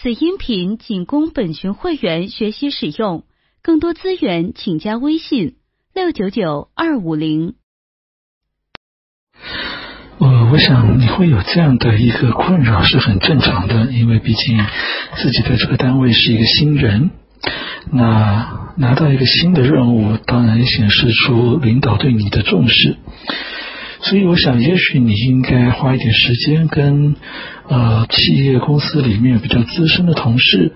此音频仅供本群会员学习使用，更多资源请加微信六九九二五零。呃，我想你会有这样的一个困扰是很正常的，因为毕竟自己在这个单位是一个新人，那拿到一个新的任务，当然显示出领导对你的重视。所以，我想，也许你应该花一点时间跟呃企业公司里面比较资深的同事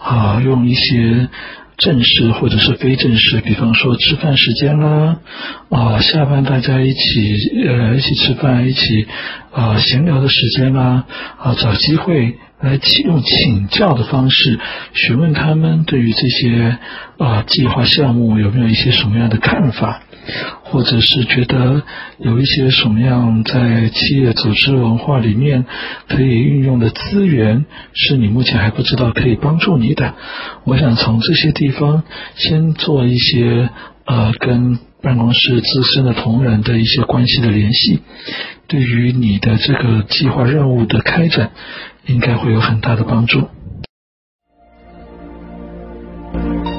啊，用一些。正式或者是非正式，比方说吃饭时间啦，啊，下班大家一起呃一起吃饭，一起啊闲聊的时间啦，啊，找机会来请用请教的方式询问他们对于这些啊计划项目有没有一些什么样的看法。或者是觉得有一些什么样在企业组织文化里面可以运用的资源，是你目前还不知道可以帮助你的。我想从这些地方先做一些呃跟办公室资深的同仁的一些关系的联系，对于你的这个计划任务的开展，应该会有很大的帮助。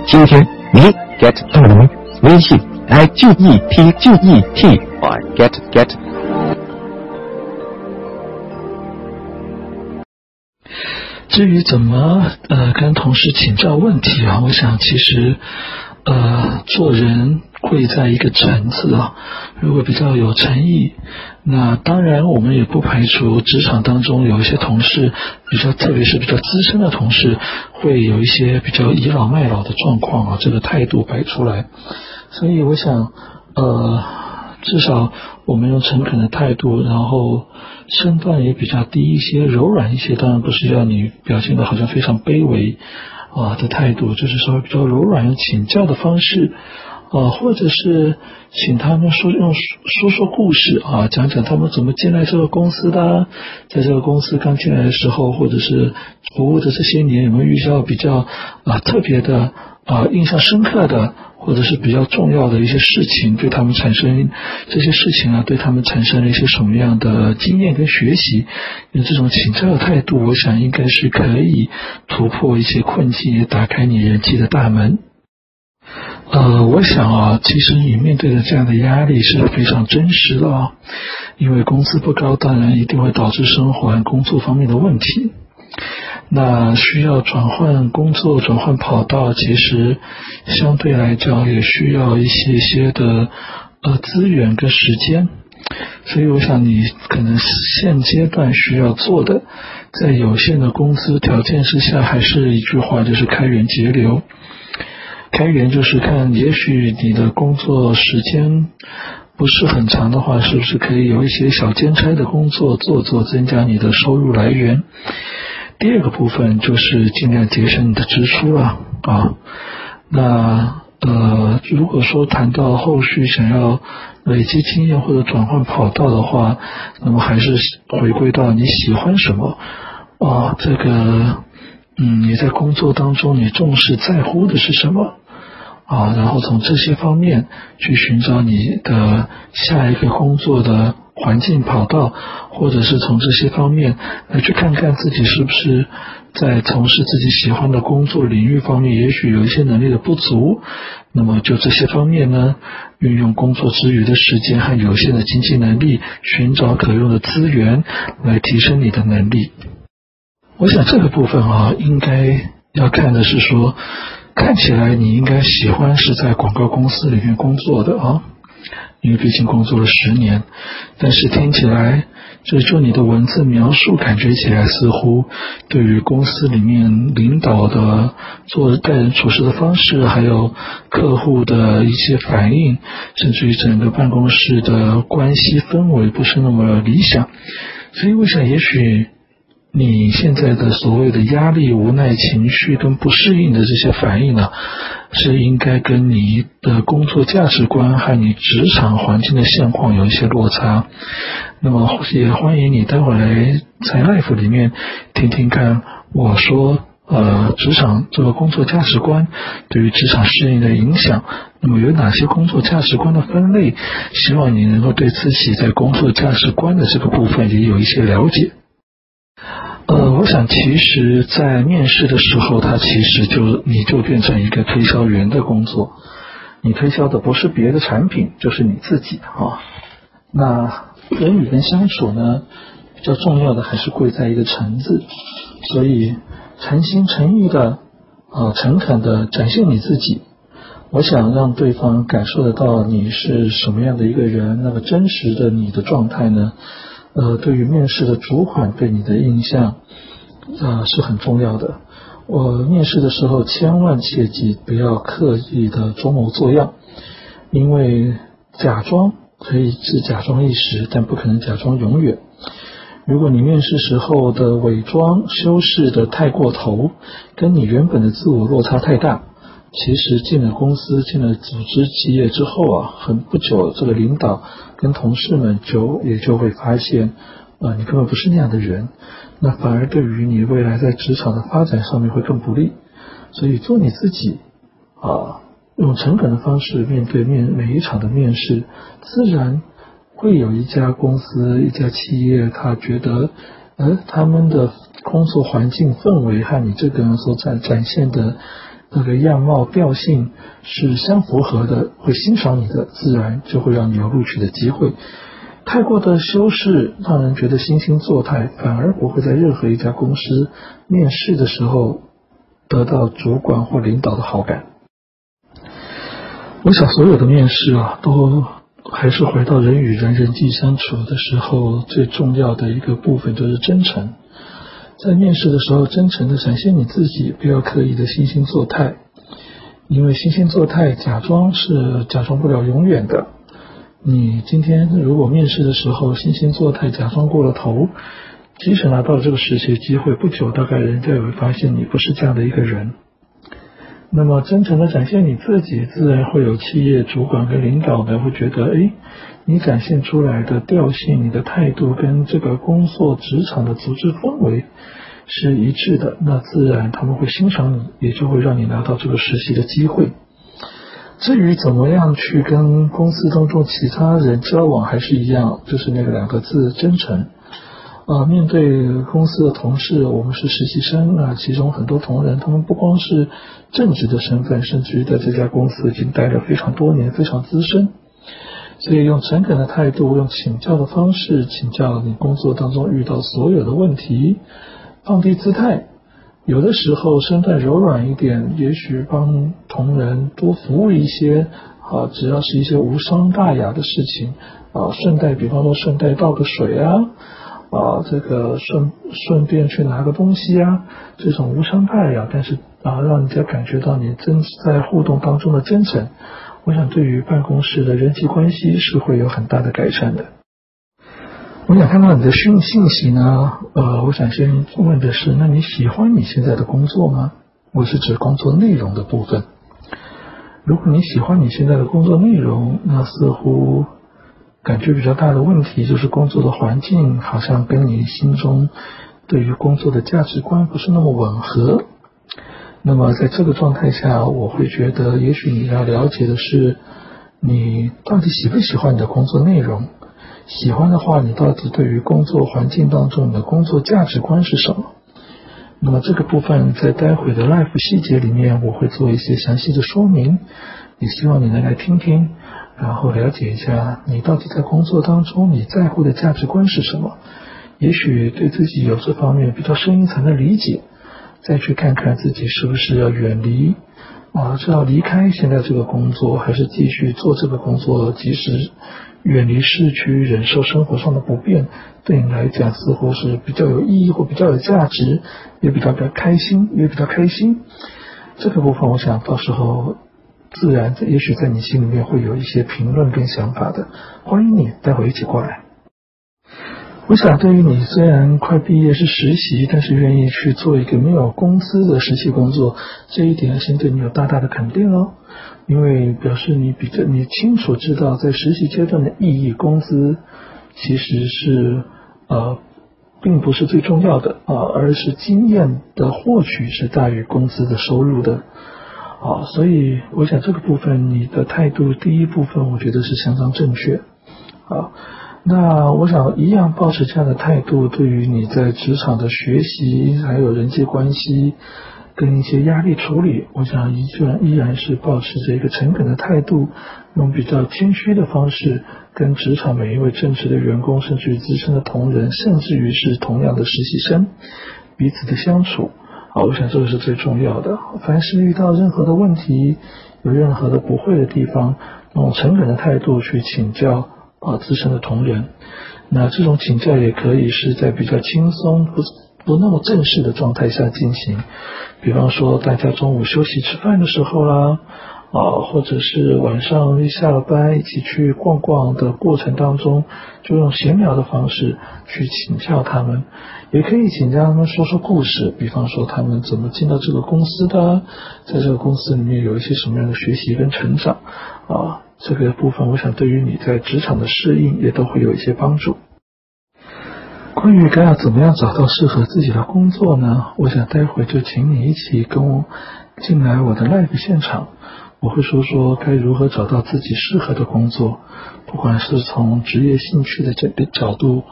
今天你 get 到了吗？微信。I G E T G E T Y get get。至于怎么呃跟同事请教问题啊，我想其实呃做人贵在一个诚字啊，如果比较有诚意，那当然我们也不排除职场当中有一些同事比较，特别是比较资深的同事，会有一些比较倚老卖老的状况啊，这个态度摆出来。所以我想，呃，至少我们用诚恳的态度，然后身段也比较低一些，柔软一些。当然不是要你表现的好像非常卑微啊的态度，就是稍微比较柔软，用请教的方式啊，或者是请他们说用说说故事啊，讲讲他们怎么进来这个公司的，在这个公司刚进来的时候，或者是服务的这些年有没有遇到比较啊特别的啊印象深刻的。或者是比较重要的一些事情，对他们产生这些事情啊，对他们产生了一些什么样的经验跟学习？用这种请教的态度，我想应该是可以突破一些困境，也打开你人际的大门。呃，我想啊，其实你面对的这样的压力是非常真实的啊，因为工资不高，当然一定会导致生活和工作方面的问题。那需要转换工作、转换跑道，其实相对来讲也需要一些些的呃资源跟时间，所以我想你可能现阶段需要做的，在有限的工资条件之下，还是一句话，就是开源节流。开源就是看，也许你的工作时间不是很长的话，是不是可以有一些小兼差的工作做做，增加你的收入来源。第二个部分就是尽量节省你的支出了啊。那呃，如果说谈到后续想要累积经验或者转换跑道的话，那么还是回归到你喜欢什么啊？这个嗯，你在工作当中你重视在乎的是什么啊？然后从这些方面去寻找你的下一个工作的。环境跑道，或者是从这些方面来去看看自己是不是在从事自己喜欢的工作领域方面，也许有一些能力的不足。那么就这些方面呢，运用工作之余的时间和有限的经济能力，寻找可用的资源来提升你的能力。我想这个部分啊，应该要看的是说，看起来你应该喜欢是在广告公司里面工作的啊。因为毕竟工作了十年，但是听起来，就就你的文字描述，感觉起来似乎对于公司里面领导的做待人处事的方式，还有客户的一些反应，甚至于整个办公室的关系氛围不是那么理想。所以我想，也许。你现在的所谓的压力、无奈情绪跟不适应的这些反应呢，是应该跟你的工作价值观和你职场环境的现况有一些落差。那么也欢迎你待会来在 Life 里面听听看我说，呃，职场这个工作价值观对于职场适应的影响。那么有哪些工作价值观的分类？希望你能够对自己在工作价值观的这个部分也有一些了解。呃，我想其实，在面试的时候，他其实就你就变成一个推销员的工作，你推销的不是别的产品，就是你自己啊。那人与人相处呢，比较重要的还是贵在一个诚字，所以诚心诚意的啊，诚恳的展现你自己。我想让对方感受得到你是什么样的一个人，那么真实的你的状态呢？呃，对于面试的主管对你的印象，呃是很重要的。我面试的时候千万切记不要刻意的装模作样，因为假装可以是假装一时，但不可能假装永远。如果你面试时候的伪装修饰的太过头，跟你原本的自我落差太大。其实进了公司、进了组织企业之后啊，很不久，这个领导跟同事们就也就会发现，啊，你根本不是那样的人，那反而对于你未来在职场的发展上面会更不利。所以做你自己，啊，用诚恳的方式面对面每一场的面试，自然会有一家公司、一家企业，他觉得，呃，他们的工作环境氛围和你这个人所展展现的。那个样貌调性是相符合的，会欣赏你的，自然就会让你有录取的机会。太过的修饰，让人觉得惺惺作态，反而不会在任何一家公司面试的时候得到主管或领导的好感。我想，所有的面试啊，都还是回到人与人人际相处的时候，最重要的一个部分就是真诚。在面试的时候，真诚的展现你自己，不要刻意的惺惺作态，因为惺惺作态、假装是假装不了永远的。你今天如果面试的时候惺惺作态、假装过了头，即使拿到了这个实习机会，不久大概人家也会发现你不是这样的一个人。那么真诚的展现你自己，自然会有企业主管跟领导呢会觉得，哎。你展现出来的调性、你的态度跟这个工作职场的组织氛围是一致的，那自然他们会欣赏你，也就会让你拿到这个实习的机会。至于怎么样去跟公司当中其他人交往，还是一样，就是那个两个字：真诚。啊，面对公司的同事，我们是实习生啊，其中很多同仁，他们不光是正职的身份，甚至于在这家公司已经待了非常多年，非常资深。所以用诚恳的态度，用请教的方式请教你工作当中遇到所有的问题，放低姿态，有的时候身段柔软一点，也许帮同仁多服务一些啊，只要是一些无伤大雅的事情啊，顺带比方说顺带倒个水啊，啊这个顺顺便去拿个东西啊，这种无伤大雅，但是啊让人家感觉到你真在互动当中的真诚。我想，对于办公室的人际关系是会有很大的改善的。我想看到你的讯信息呢，呃，我想先问的是，那你喜欢你现在的工作吗？我是指工作内容的部分。如果你喜欢你现在的工作内容，那似乎感觉比较大的问题就是工作的环境好像跟你心中对于工作的价值观不是那么吻合。那么在这个状态下，我会觉得，也许你要了解的是，你到底喜不喜欢你的工作内容？喜欢的话，你到底对于工作环境当中的工作价值观是什么？那么这个部分在待会的 life 细节里面，我会做一些详细的说明，也希望你能来听听，然后了解一下你到底在工作当中你在乎的价值观是什么？也许对自己有这方面比较深一层的理解。再去看看自己是不是要远离啊，是要离开现在这个工作，还是继续做这个工作？即使远离市区，忍受生活上的不便，对你来讲似乎是比较有意义或比较有价值，也比较比较开心，也比较开心。这个部分，我想到时候自然，也许在你心里面会有一些评论跟想法的。欢迎你，待会一起过来。我想，对于你虽然快毕业是实习，但是愿意去做一个没有工资的实习工作，这一点先对你有大大的肯定哦。因为表示你比较你清楚知道，在实习阶段的意义，工资其实是呃，并不是最重要的啊，而是经验的获取是大于工资的收入的啊。所以，我想这个部分你的态度，第一部分我觉得是相当正确啊。那我想一样保持这样的态度，对于你在职场的学习，还有人际关系。跟一些压力处理，我想依然依然是保持着一个诚恳的态度，用比较谦虚的方式，跟职场每一位正式的员工，甚至于资深的同仁，甚至于是同样的实习生，彼此的相处，啊，我想这个是最重要的。凡是遇到任何的问题，有任何的不会的地方，用诚恳的态度去请教啊资深的同仁。那这种请教也可以是在比较轻松不。不那么正式的状态下进行，比方说大家中午休息吃饭的时候啦，啊或者是晚上一下了班一起去逛逛的过程当中，就用闲聊的方式去请教他们，也可以请教他们说说故事，比方说他们怎么进到这个公司的，在这个公司里面有一些什么样的学习跟成长，啊，这个部分我想对于你在职场的适应也都会有一些帮助。关于该要怎么样找到适合自己的工作呢？我想待会就请你一起跟我进来我的 live 现场，我会说说该如何找到自己适合的工作，不管是从职业兴趣的这个角度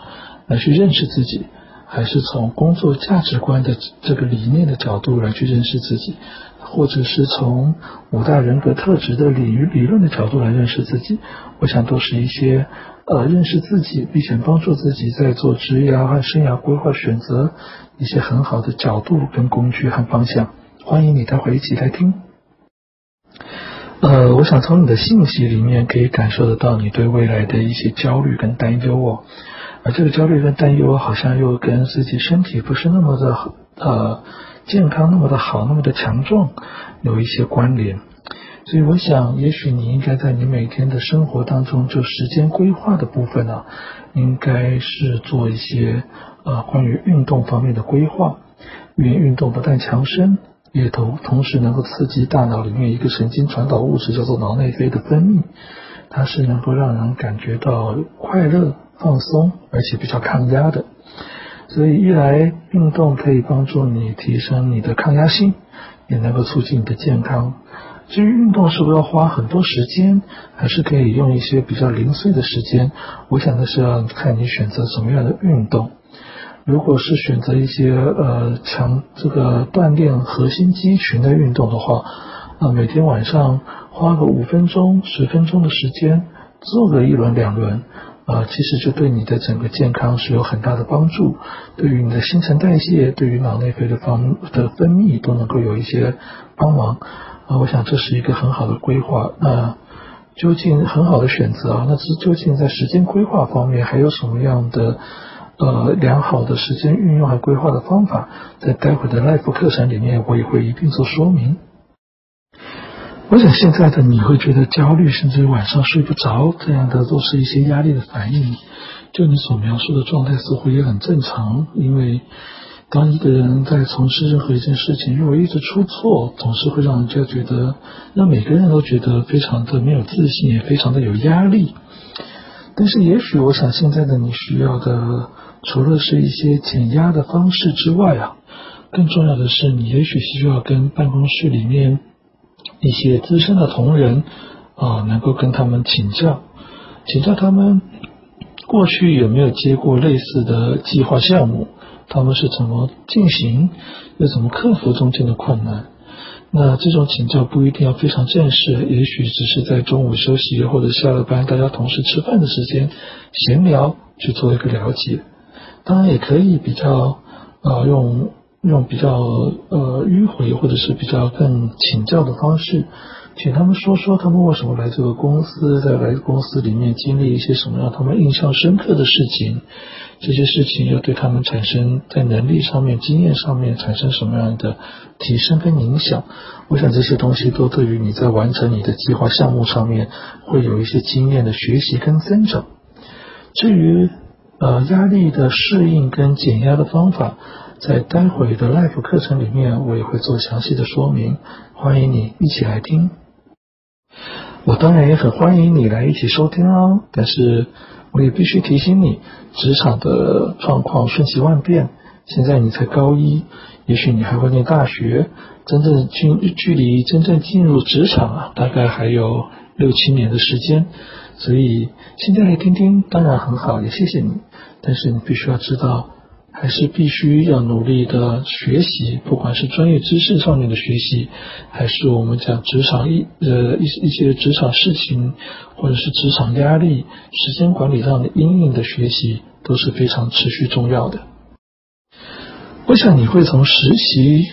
来去认识自己，还是从工作价值观的这个理念的角度来去认识自己，或者是从五大人格特质的理理论的角度来认识自己，我想都是一些。呃，认识自己，并且帮助自己在做职业和生涯规划选择一些很好的角度跟工具和方向。欢迎你待会一起来听。呃，我想从你的信息里面可以感受得到你对未来的一些焦虑跟担忧哦。而这个焦虑跟担忧好像又跟自己身体不是那么的呃健康，那么的好，那么的强壮有一些关联。所以我想，也许你应该在你每天的生活当中，就时间规划的部分呢，应该是做一些呃关于运动方面的规划。因为运动不但强身，也同同时能够刺激大脑里面一个神经传导物质，叫做脑内啡的分泌，它是能够让人感觉到快乐、放松，而且比较抗压的。所以一来运动可以帮助你提升你的抗压性，也能够促进你的健康。至于运动是不是要花很多时间，还是可以用一些比较零碎的时间？我想的是要看你选择什么样的运动。如果是选择一些呃强这个锻炼核心肌群的运动的话，啊每天晚上花个五分钟、十分钟的时间做个一轮两轮，啊其实就对你的整个健康是有很大的帮助，对于你的新陈代谢、对于脑内啡的方的分泌都能够有一些帮忙。啊，我想这是一个很好的规划。那究竟很好的选择啊？那是究竟在时间规划方面还有什么样的呃良好的时间运用和规划的方法？在待会的 Life 课程里面，我也会一并做说明。我想现在的你会觉得焦虑，甚至晚上睡不着，这样的都是一些压力的反应。就你所描述的状态，似乎也很正常，因为。当一个人在从事任何一件事情，如果一直出错，总是会让人家觉得，让每个人都觉得非常的没有自信，也非常的有压力。但是，也许我想现在的你需要的，除了是一些减压的方式之外啊，更重要的是，你也许需要跟办公室里面一些资深的同仁啊，能够跟他们请教，请教他们过去有没有接过类似的计划项目。他们是怎么进行，又怎么克服中间的困难？那这种请教不一定要非常正式，也许只是在中午休息或者下了班，大家同事吃饭的时间闲聊去做一个了解。当然也可以比较啊用用比较呃迂回或者是比较更请教的方式，请他们说说他们为什么来这个公司，在来公司里面经历一些什么让他们印象深刻的事情。这些事情又对他们产生在能力上面、经验上面产生什么样的提升跟影响？我想这些东西都对于你在完成你的计划项目上面会有一些经验的学习跟增长。至于呃压力的适应跟减压的方法，在待会的 Life 课程里面我也会做详细的说明，欢迎你一起来听。我当然也很欢迎你来一起收听哦，但是。我也必须提醒你，职场的状况瞬息万变。现在你才高一，也许你还会念大学，真正进距离真正进入职场啊，大概还有六七年的时间，所以现在来听听当然很好，也谢谢你。但是你必须要知道，还是必须要努力的学习，不管是专业知识上面的学习，还是我们讲职场一呃一一些职场事情，或者是职场压力、时间管理上的阴影的学习，都是非常持续重要的。我想你会从实习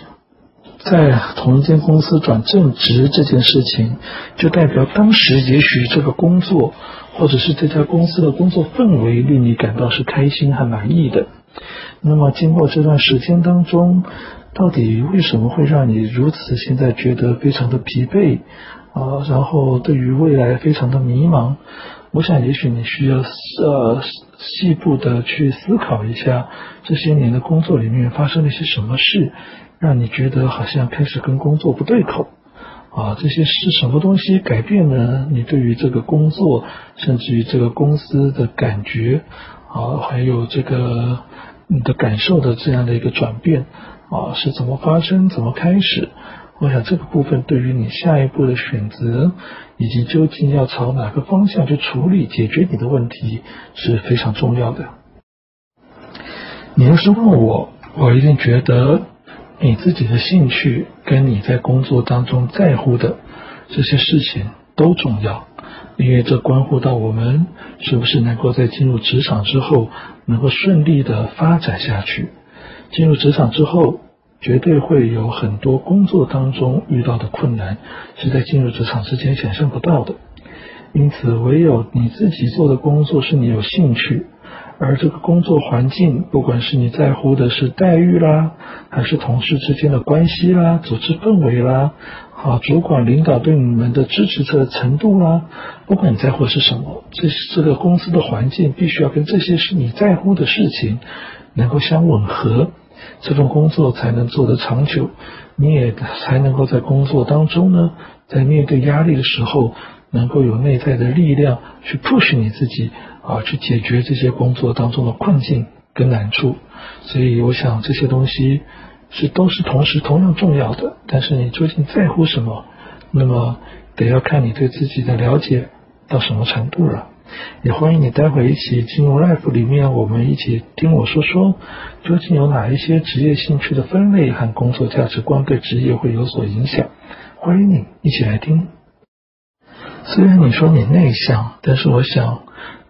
在同一间公司转正职这件事情，就代表当时也许这个工作或者是这家公司的工作氛围令你感到是开心和满意的。那么经过这段时间当中，到底为什么会让你如此现在觉得非常的疲惫啊？然后对于未来非常的迷茫？我想也许你需要呃。细部的去思考一下这些年的工作里面发生了些什么事，让你觉得好像开始跟工作不对口啊？这些是什么东西改变了你对于这个工作，甚至于这个公司的感觉啊，还有这个你的感受的这样的一个转变啊，是怎么发生，怎么开始？我想这个部分对于你下一步的选择，以及究竟要朝哪个方向去处理解决你的问题是非常重要的。你要是问我，我一定觉得你自己的兴趣跟你在工作当中在乎的这些事情都重要，因为这关乎到我们是不是能够在进入职场之后能够顺利的发展下去。进入职场之后。绝对会有很多工作当中遇到的困难，是在进入职场之前想象不到的。因此，唯有你自己做的工作是你有兴趣，而这个工作环境，不管是你在乎的是待遇啦，还是同事之间的关系啦、组织氛围啦，啊，主管领导对你们的支持的程度啦，不管你在乎的是什么，这这个公司的环境必须要跟这些是你在乎的事情能够相吻合。这份工作才能做得长久，你也才能够在工作当中呢，在面对压力的时候，能够有内在的力量去 push 你自己啊，去解决这些工作当中的困境跟难处。所以，我想这些东西是都是同时同样重要的。但是你究竟在乎什么，那么得要看你对自己的了解到什么程度了。也欢迎你待会一起进入 Life 里面，我们一起听我说说，究竟有哪一些职业兴趣的分类和工作价值观对职业会有所影响？欢迎你一起来听。虽然你说你内向，但是我想，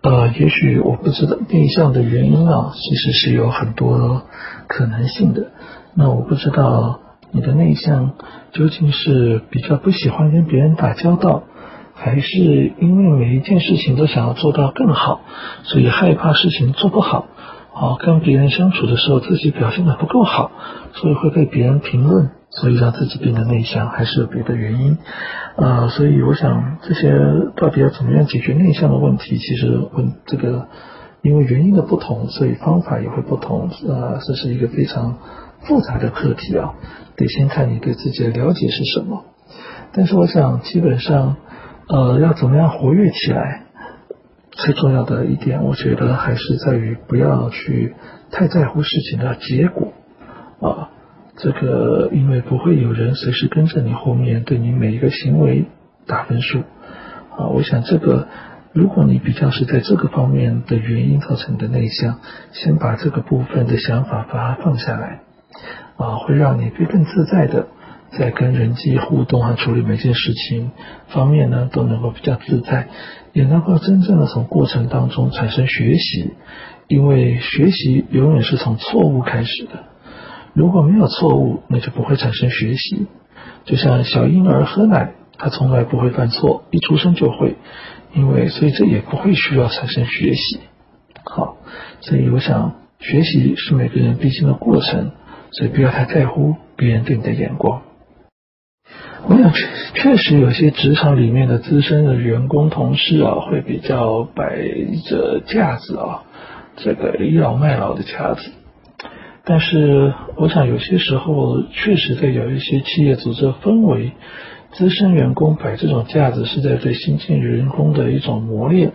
呃，也许我不知道内向的原因啊，其实是有很多可能性的。那我不知道你的内向究竟是比较不喜欢跟别人打交道。还是因为每一件事情都想要做到更好，所以害怕事情做不好，啊，跟别人相处的时候自己表现的不够好，所以会被别人评论，所以让自己变得内向，还是有别的原因，啊，所以我想这些到底要怎么样解决内向的问题，其实问这个因为原因的不同，所以方法也会不同，啊，这是一个非常复杂的课题啊，得先看你对自己的了解是什么，但是我想基本上。呃，要怎么样活跃起来？最重要的一点，我觉得还是在于不要去太在乎事情的结果啊。这个，因为不会有人随时跟着你后面对你每一个行为打分数啊。我想这个，如果你比较是在这个方面的原因造成的内向，先把这个部分的想法把它放下来啊，会让你更自在的。在跟人际互动和处理每件事情方面呢，都能够比较自在，也能够真正的从过程当中产生学习，因为学习永远是从错误开始的。如果没有错误，那就不会产生学习。就像小婴儿喝奶，他从来不会犯错，一出生就会，因为所以这也不会需要产生学习。好，所以我想学习是每个人必经的过程，所以不要太在乎别人对你的眼光。我想确确实有些职场里面的资深的员工同事啊，会比较摆着架子啊，这个倚老卖老的架子。但是我想有些时候确实在有一些企业组织氛围，资深员工摆这种架子是在对新进员工的一种磨练，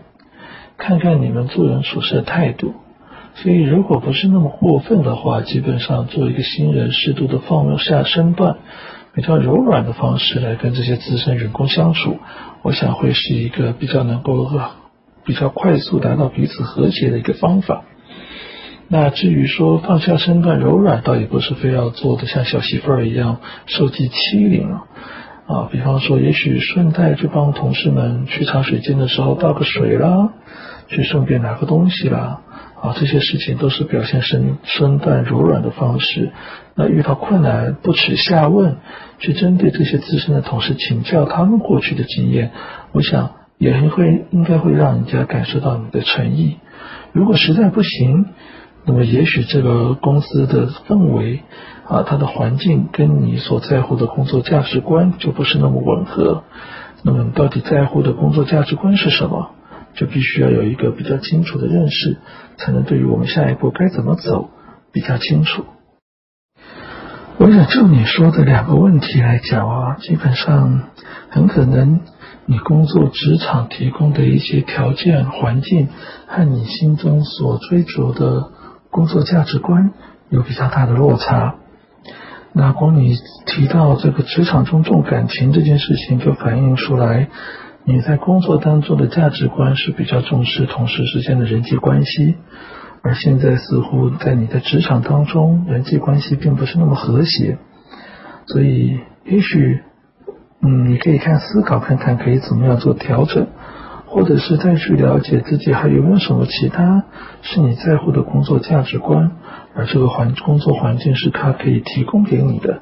看看你们做人处事的态度。所以如果不是那么过分的话，基本上做一个新人适度的放下身段。比较柔软的方式来跟这些资深员工相处，我想会是一个比较能够比较快速达到彼此和谐的一个方法。那至于说放下身段柔软，倒也不是非要做的像小媳妇儿一样受尽欺凌啊。啊，比方说，也许顺带就帮同事们去茶水间的时候倒个水啦，去顺便拿个东西啦，啊，这些事情都是表现身身段柔软的方式。那遇到困难不耻下问，去针对这些资深的同事请教他们过去的经验，我想也会应该会让人家感受到你的诚意。如果实在不行，那么也许这个公司的氛围。啊，它的环境跟你所在乎的工作价值观就不是那么吻合。那么你到底在乎的工作价值观是什么？就必须要有一个比较清楚的认识，才能对于我们下一步该怎么走比较清楚。我想就你说的两个问题来讲啊，基本上很可能你工作职场提供的一些条件环境和你心中所追求的工作价值观有比较大的落差。那光你提到这个职场中重感情这件事情，就反映出来你在工作当中的价值观是比较重视同事之间的人际关系，而现在似乎在你的职场当中人际关系并不是那么和谐，所以也许嗯你可以看思考看看可以怎么样做调整，或者是再去了解自己还有没有什么其他是你在乎的工作价值观。而这个环工作环境是他可以提供给你的，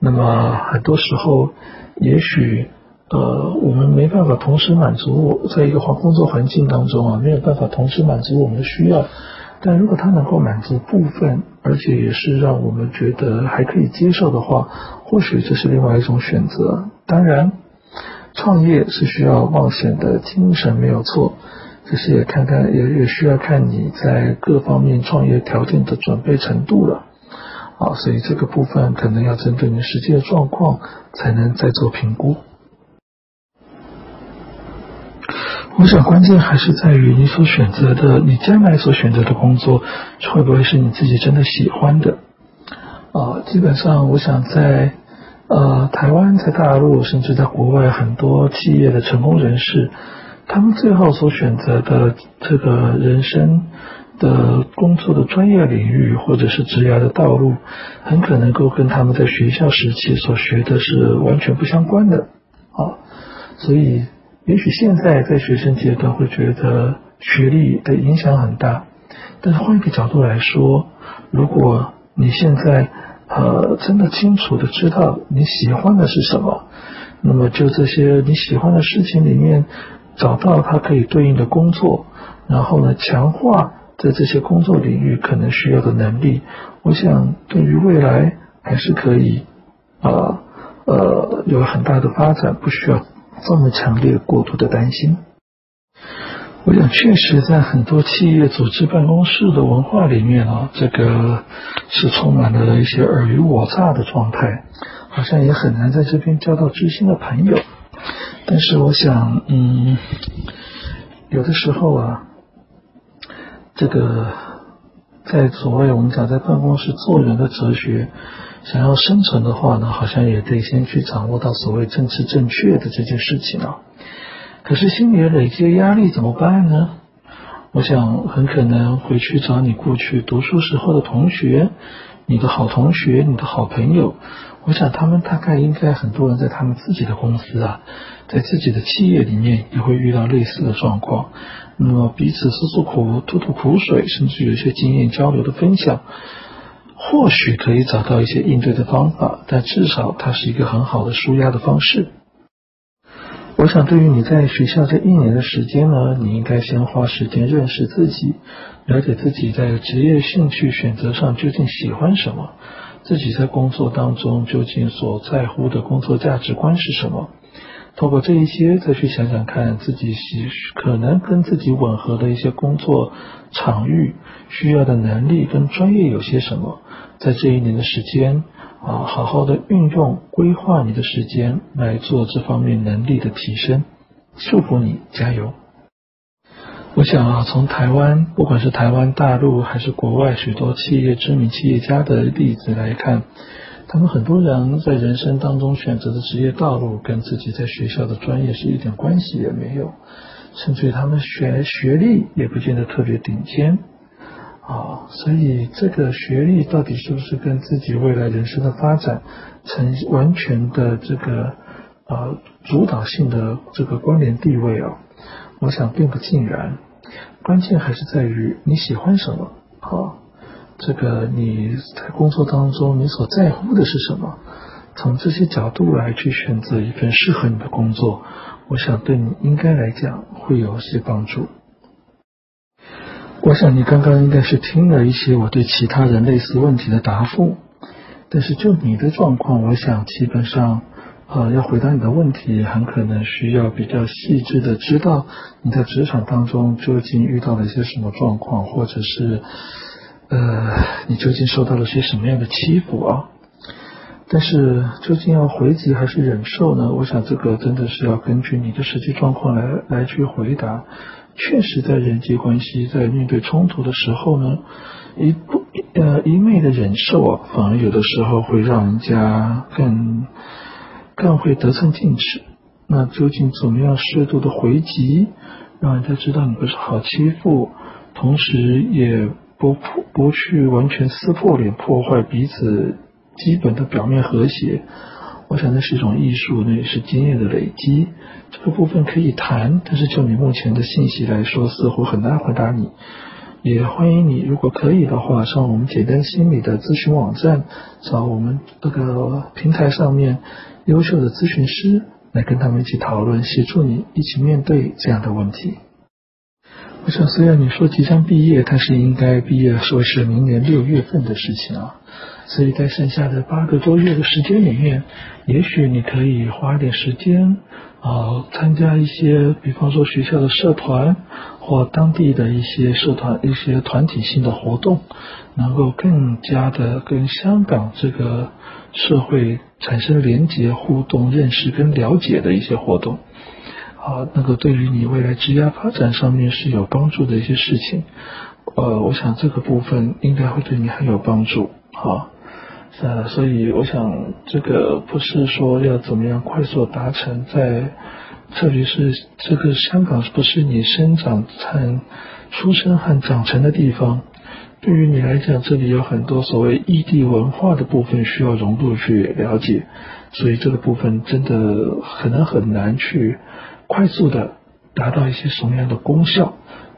那么很多时候，也许呃我们没办法同时满足我在一个环工作环境当中啊，没有办法同时满足我们的需要，但如果他能够满足部分，而且也是让我们觉得还可以接受的话，或许这是另外一种选择。当然，创业是需要冒险的精神，没有错。只是也看看，也也需要看你在各方面创业条件的准备程度了，啊，所以这个部分可能要针对你实际的状况才能再做评估。我想关键还是在于你所选择的，你将来所选择的工作会不会是你自己真的喜欢的？啊，基本上我想在呃台湾、在大陆，甚至在国外，很多企业的成功人士。他们最后所选择的这个人生的工作的专业领域，或者是职业的道路，很可能够跟他们在学校时期所学的是完全不相关的啊。所以，也许现在在学生阶段会觉得学历的影响很大，但是换一个角度来说，如果你现在呃真的清楚的知道你喜欢的是什么，那么就这些你喜欢的事情里面。找到它可以对应的工作，然后呢，强化在这些工作领域可能需要的能力。我想对于未来还是可以，呃呃，有很大的发展，不需要这么强烈过度的担心。我想确实在很多企业组织办公室的文化里面啊，这个是充满了一些尔虞我诈的状态，好像也很难在这边交到知心的朋友。但是我想，嗯，有的时候啊，这个在所谓我们讲在办公室做人的哲学，想要生存的话呢，好像也得先去掌握到所谓政治正确的这件事情啊。可是心里累积的压力怎么办呢？我想很可能回去找你过去读书时候的同学，你的好同学，你的好朋友。我想他们大概应该很多人在他们自己的公司啊，在自己的企业里面也会遇到类似的状况。那么彼此诉诉苦、吐吐苦水，甚至有一些经验交流的分享，或许可以找到一些应对的方法。但至少它是一个很好的舒压的方式。我想对于你在学校这一年的时间呢，你应该先花时间认识自己，了解自己在职业兴趣选择上究竟喜欢什么。自己在工作当中究竟所在乎的工作价值观是什么？通过这一些，再去想想看自己喜可能跟自己吻合的一些工作场域需要的能力跟专业有些什么？在这一年的时间啊，好好的运用规划你的时间来做这方面能力的提升。祝福你，加油！我想啊，从台湾，不管是台湾大陆还是国外许多企业知名企业家的例子来看，他们很多人在人生当中选择的职业道路跟自己在学校的专业是一点关系也没有，甚至于他们学学历也不见得特别顶尖啊，所以这个学历到底是不是跟自己未来人生的发展成完全的这个呃主导性的这个关联地位啊？我想并不尽然，关键还是在于你喜欢什么啊。这个你在工作当中，你所在乎的是什么？从这些角度来去选择一份适合你的工作，我想对你应该来讲会有些帮助。我想你刚刚应该是听了一些我对其他人类似问题的答复，但是就你的状况，我想基本上，呃，要回答你的问题，很可能需要比较细致的知道你在职场当中究竟遇到了一些什么状况，或者是。呃，你究竟受到了些什么样的欺负啊？但是究竟要回击还是忍受呢？我想这个真的是要根据你的实际状况来来去回答。确实，在人际关系在面对冲突的时候呢，一不呃一昧的忍受啊，反而有的时候会让人家更更会得寸进尺。那究竟怎么样适度的回击，让人家知道你不是好欺负，同时也。不破不去完全撕破脸，破坏彼此基本的表面和谐，我想那是一种艺术，那也是经验的累积。这个部分可以谈，但是就你目前的信息来说，似乎很难回答你。也欢迎你，如果可以的话，上我们简单心理的咨询网站，找我们这个平台上面优秀的咨询师来跟他们一起讨论，协助你一起面对这样的问题。我想，虽然你说即将毕业，但是应该毕业说是明年六月份的事情啊。所以在剩下的八个多月的时间里面，也许你可以花点时间啊，参加一些，比方说学校的社团或当地的一些社团、一些团体性的活动，能够更加的跟香港这个社会产生连结、互动、认识跟了解的一些活动。啊，那个对于你未来职业发展上面是有帮助的一些事情，呃，我想这个部分应该会对你很有帮助，啊，呃，所以我想这个不是说要怎么样快速达成，在特别是这个香港不是你生长产出生和长成的地方，对于你来讲，这里有很多所谓异地文化的部分需要融入去了解，所以这个部分真的可能很难去。快速的达到一些什么样的功效，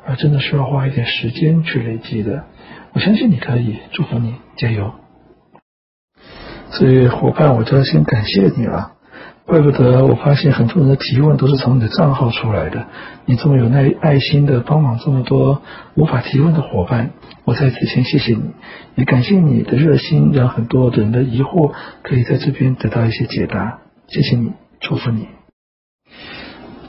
而真的需要花一点时间去累积的。我相信你可以，祝福你，加油。所以伙伴，我就要先感谢你了。怪不得我发现很多人的提问都是从你的账号出来的。你这么有耐爱心的帮忙这么多无法提问的伙伴，我在此先谢谢你，也感谢你的热心，让很多人的疑惑可以在这边得到一些解答。谢谢你，祝福你。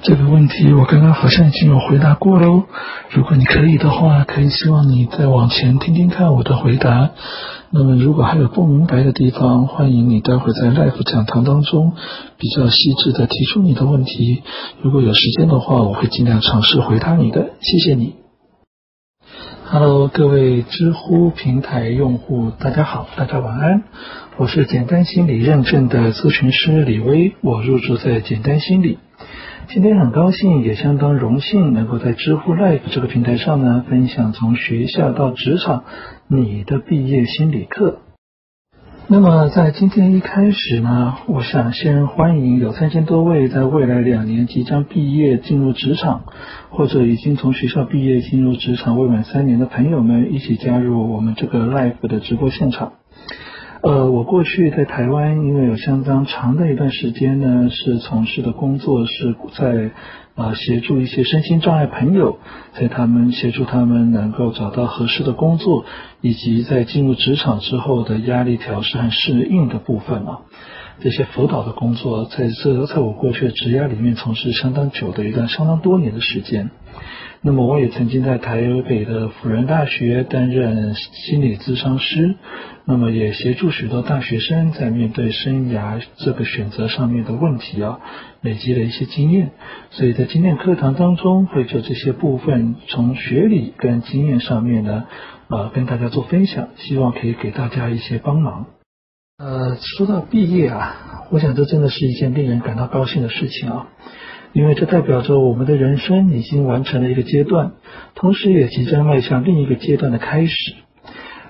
这个问题我刚刚好像已经有回答过喽。如果你可以的话，可以希望你再往前听听看我的回答。那么如果还有不明白的地方，欢迎你待会在 live 讲堂当中比较细致的提出你的问题。如果有时间的话，我会尽量尝试回答你的。谢谢你。Hello，各位知乎平台用户，大家好，大家晚安。我是简单心理认证的咨询师李威，我入住在简单心理。今天很高兴，也相当荣幸，能够在知乎 Live 这个平台上呢，分享从学校到职场你的毕业心理课。那么在今天一开始呢，我想先欢迎有三千多位在未来两年即将毕业进入职场，或者已经从学校毕业进入职场未满三年的朋友们，一起加入我们这个 Live 的直播现场。呃，我过去在台湾，因为有相当长的一段时间呢，是从事的工作是在啊协助一些身心障碍朋友，在他们协助他们能够找到合适的工作，以及在进入职场之后的压力调试和适应的部分啊，这些辅导的工作，在这在我过去的职涯里面从事相当久的一段相当多年的时间。那么我也曾经在台北的辅仁大学担任心理咨商师，那么也协助许多大学生在面对生涯这个选择上面的问题啊，累积了一些经验。所以在今天课堂当中，会就这些部分从学理跟经验上面呢，呃，跟大家做分享，希望可以给大家一些帮忙。呃，说到毕业啊，我想这真的是一件令人感到高兴的事情啊，因为这代表着我们的人生已经完成了一个阶段，同时也即将迈向另一个阶段的开始。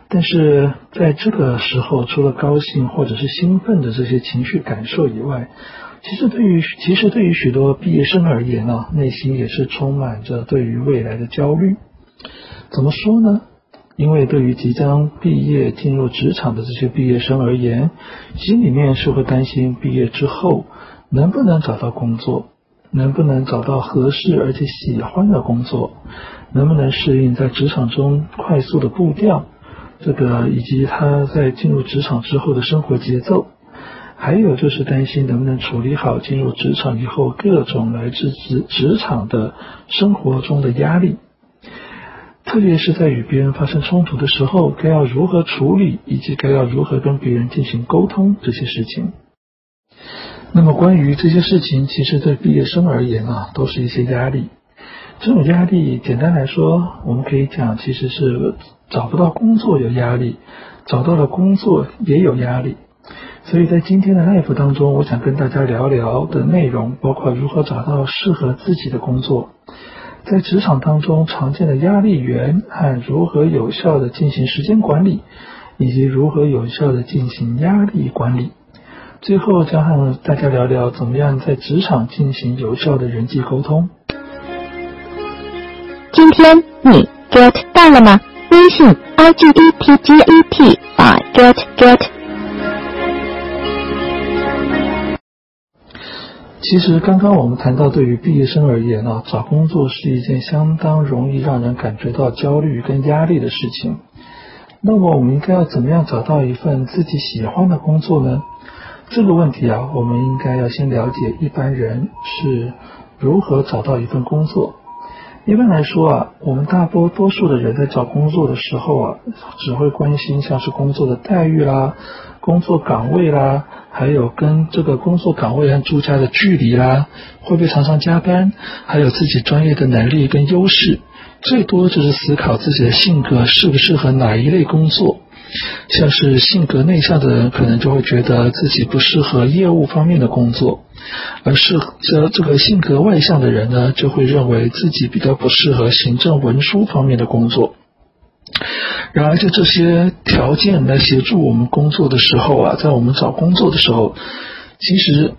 但是在这个时候，除了高兴或者是兴奋的这些情绪感受以外，其实对于其实对于许多毕业生而言呢，内心也是充满着对于未来的焦虑。怎么说呢？因为对于即将毕业进入职场的这些毕业生而言，心里面是会担心毕业之后能不能找到工作，能不能找到合适而且喜欢的工作，能不能适应在职场中快速的步调，这个以及他在进入职场之后的生活节奏，还有就是担心能不能处理好进入职场以后各种来自职职场的生活中的压力。特别是在与别人发生冲突的时候，该要如何处理，以及该要如何跟别人进行沟通这些事情。那么关于这些事情，其实对毕业生而言啊，都是一些压力。这种压力，简单来说，我们可以讲，其实是找不到工作有压力，找到了工作也有压力。所以在今天的 life 当中，我想跟大家聊聊的内容，包括如何找到适合自己的工作。在职场当中常见的压力源和如何有效的进行时间管理，以及如何有效的进行压力管理。最后将和大家聊聊怎么样在职场进行有效的人际沟通。今天你 get 到了吗？微信 i g e t g e t 把 get get。其实刚刚我们谈到，对于毕业生而言呢，找工作是一件相当容易让人感觉到焦虑跟压力的事情。那么我们应该要怎么样找到一份自己喜欢的工作呢？这个问题啊，我们应该要先了解一般人是如何找到一份工作。一般来说啊，我们大多多数的人在找工作的时候啊，只会关心像是工作的待遇啦、工作岗位啦，还有跟这个工作岗位和住家的距离啦，会不会常常加班，还有自己专业的能力跟优势，最多就是思考自己的性格适不适合哪一类工作。像是性格内向的人，可能就会觉得自己不适合业务方面的工作。而适合这这个性格外向的人呢，就会认为自己比较不适合行政文书方面的工作。然而，就这些条件来协助我们工作的时候啊，在我们找工作的时候，其实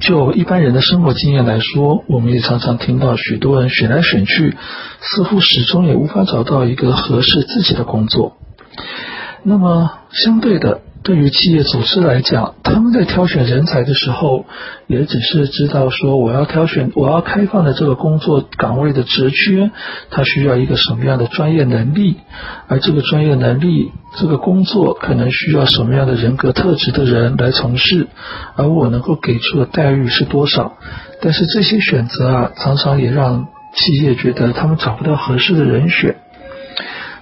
就一般人的生活经验来说，我们也常常听到许多人选来选去，似乎始终也无法找到一个合适自己的工作。那么，相对的。对于企业组织来讲，他们在挑选人才的时候，也只是知道说，我要挑选，我要开放的这个工作岗位的职缺，它需要一个什么样的专业能力，而这个专业能力，这个工作可能需要什么样的人格特质的人来从事，而我能够给出的待遇是多少。但是这些选择啊，常常也让企业觉得他们找不到合适的人选。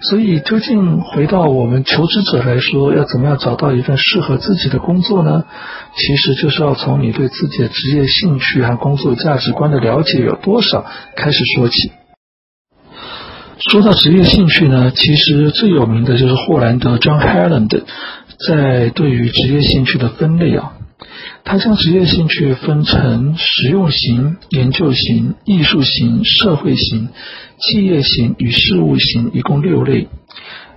所以，究竟回到我们求职者来说，要怎么样找到一份适合自己的工作呢？其实就是要从你对自己的职业兴趣和工作价值观的了解有多少开始说起。说到职业兴趣呢，其实最有名的就是霍兰德 John Harland 在对于职业兴趣的分类啊。他将职业兴趣分成实用型、研究型、艺术型、社会型、企业型与事务型，一共六类。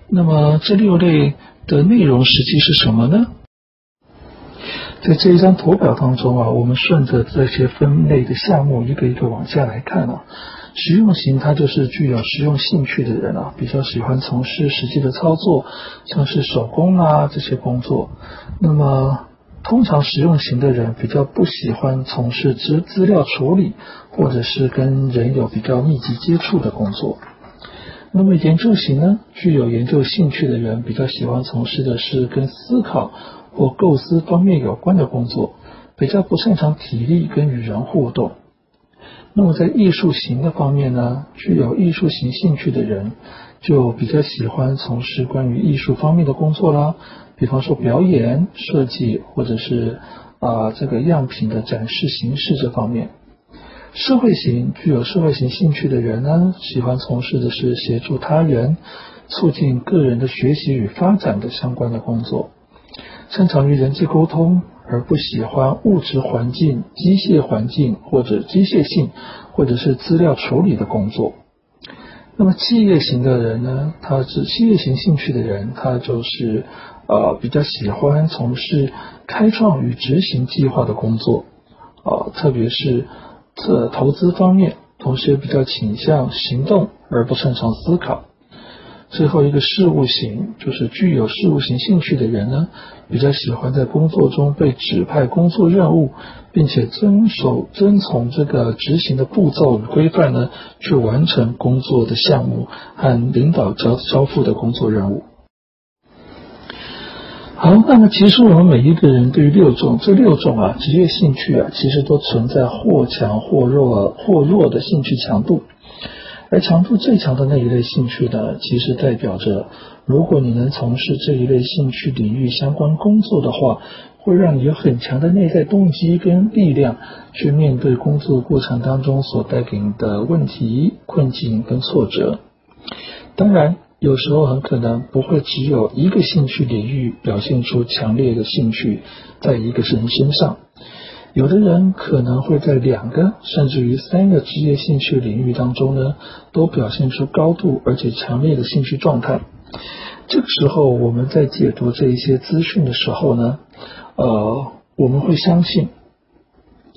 那么这六类的内容实际是什么呢？在这一张图表当中啊，我们顺着这些分类的项目一个一个往下来看啊。实用型，它就是具有实用兴趣的人啊，比较喜欢从事实际的操作，像是手工啊这些工作。那么通常实用型的人比较不喜欢从事资资料处理或者是跟人有比较密集接触的工作。那么研究型呢，具有研究兴趣的人比较喜欢从事的是跟思考或构思方面有关的工作，比较不擅长体力跟与人互动。那么在艺术型的方面呢，具有艺术型兴趣的人就比较喜欢从事关于艺术方面的工作啦。比方说表演、设计，或者是啊这个样品的展示形式这方面，社会型具有社会型兴趣的人呢，喜欢从事的是协助他人、促进个人的学习与发展的相关的工作。擅长于人际沟通，而不喜欢物质环境、机械环境或者机械性，或者是资料处理的工作。那么企业型的人呢，他是企业型兴趣的人，他就是呃比较喜欢从事开创与执行计划的工作，啊，特别是这投资方面，同时也比较倾向行动而不擅长思考。最后一个事务型，就是具有事务型兴趣的人呢，比较喜欢在工作中被指派工作任务，并且遵守、遵从这个执行的步骤与规范呢，去完成工作的项目和领导交交付的工作任务。好，那么其实我们每一个人对于六种这六种啊职业兴趣啊，其实都存在或强或弱、或弱的兴趣强度。而强度最强的那一类兴趣呢，其实代表着，如果你能从事这一类兴趣领域相关工作的话，会让你有很强的内在动机跟力量，去面对工作过程当中所带给你的问题、困境跟挫折。当然，有时候很可能不会只有一个兴趣领域表现出强烈的兴趣，在一个人身上。有的人可能会在两个甚至于三个职业兴趣领域当中呢，都表现出高度而且强烈的兴趣状态。这个时候，我们在解读这一些资讯的时候呢，呃，我们会相信，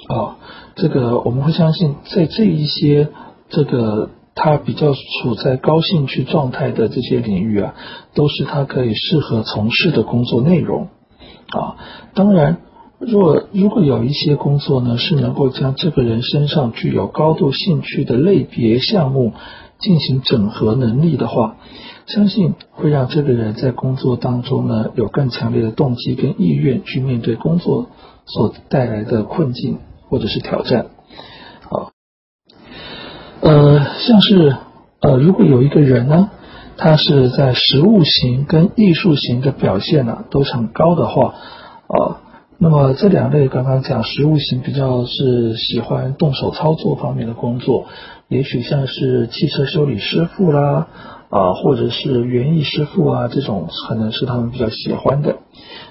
啊，这个我们会相信，在这一些这个他比较处在高兴趣状态的这些领域啊，都是他可以适合从事的工作内容。啊，当然。若如果有一些工作呢，是能够将这个人身上具有高度兴趣的类别项目进行整合能力的话，相信会让这个人在工作当中呢有更强烈的动机跟意愿去面对工作所带来的困境或者是挑战。呃，像是呃，如果有一个人呢，他是在实物型跟艺术型的表现呢都很高的话，啊。那么这两类刚刚讲实物型比较是喜欢动手操作方面的工作，也许像是汽车修理师傅啦，啊或者是园艺师傅啊这种可能是他们比较喜欢的。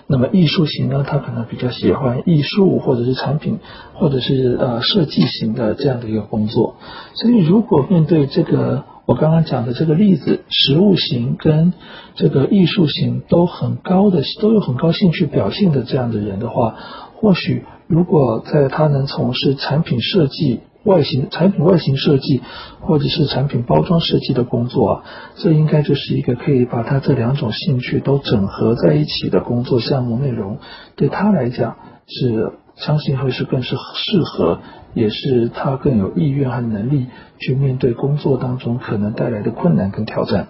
那么艺术型呢，他可能比较喜欢艺术或者是产品或者是呃设计型的这样的一个工作。所以如果面对这个。我刚刚讲的这个例子，实物型跟这个艺术型都很高的，都有很高兴趣表现的这样的人的话，或许如果在他能从事产品设计、外形产品外形设计，或者是产品包装设计的工作啊，这应该就是一个可以把他这两种兴趣都整合在一起的工作项目内容，对他来讲是相信会是更是适合。也是他更有意愿和能力去面对工作当中可能带来的困难跟挑战。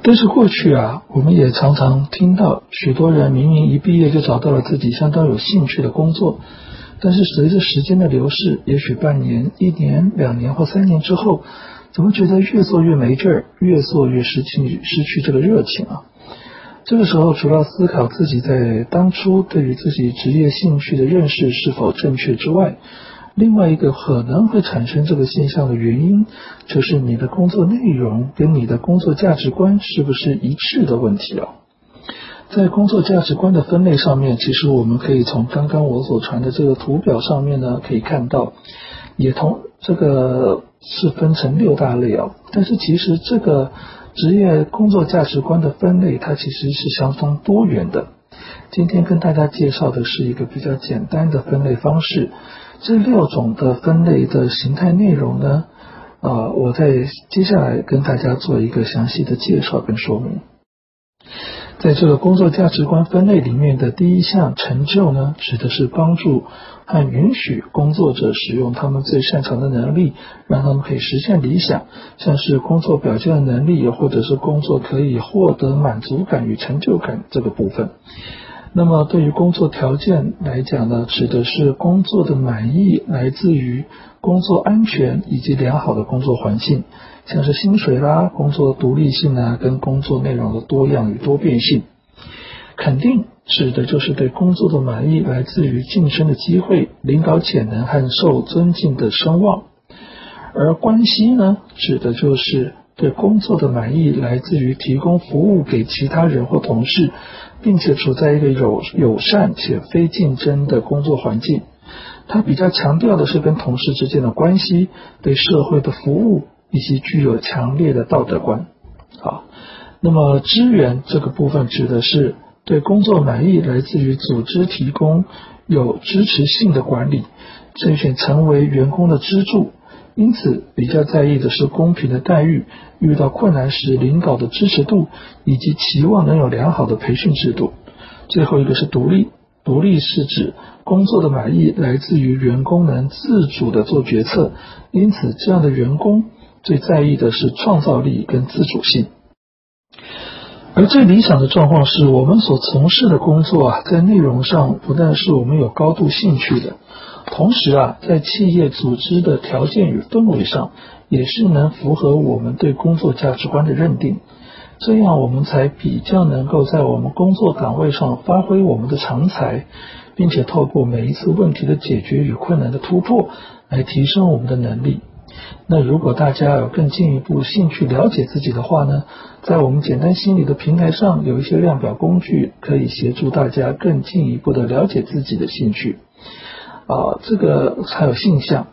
但是过去啊，我们也常常听到许多人明明一毕业就找到了自己相当有兴趣的工作，但是随着时间的流逝，也许半年、一年、两年或三年之后，怎么觉得越做越没劲儿，越做越失去失去这个热情啊？这个时候，除了思考自己在当初对于自己职业兴趣的认识是否正确之外，另外一个可能会产生这个现象的原因，就是你的工作内容跟你的工作价值观是不是一致的问题啊？在工作价值观的分类上面，其实我们可以从刚刚我所传的这个图表上面呢，可以看到，也同这个是分成六大类啊。但是其实这个职业工作价值观的分类，它其实是相当多元的。今天跟大家介绍的是一个比较简单的分类方式。这六种的分类的形态内容呢，啊，我在接下来跟大家做一个详细的介绍跟说明。在这个工作价值观分类里面的第一项成就呢，指的是帮助和允许工作者使用他们最擅长的能力，让他们可以实现理想，像是工作表现的能力，或者是工作可以获得满足感与成就感这个部分。那么，对于工作条件来讲呢，指的是工作的满意来自于工作安全以及良好的工作环境，像是薪水啦、工作的独立性啊，跟工作内容的多样与多变性。肯定指的就是对工作的满意来自于晋升的机会、领导潜能和受尊敬的声望。而关系呢，指的就是对工作的满意来自于提供服务给其他人或同事。并且处在一个友友善且非竞争的工作环境。他比较强调的是跟同事之间的关系、对社会的服务以及具有强烈的道德观。好，那么支援这个部分指的是对工作满意来自于组织提供有支持性的管理，甄选成为员工的支柱。因此，比较在意的是公平的待遇，遇到困难时领导的支持度，以及期望能有良好的培训制度。最后一个是独立。独立是指工作的满意来自于员工能自主的做决策，因此这样的员工最在意的是创造力跟自主性。而最理想的状况是我们所从事的工作啊，在内容上不但是我们有高度兴趣的，同时啊，在企业组织的条件与氛围上，也是能符合我们对工作价值观的认定。这样我们才比较能够在我们工作岗位上发挥我们的长才，并且透过每一次问题的解决与困难的突破，来提升我们的能力。那如果大家有更进一步兴趣了解自己的话呢，在我们简单心理的平台上有一些量表工具，可以协助大家更进一步的了解自己的兴趣。啊，这个还有性向，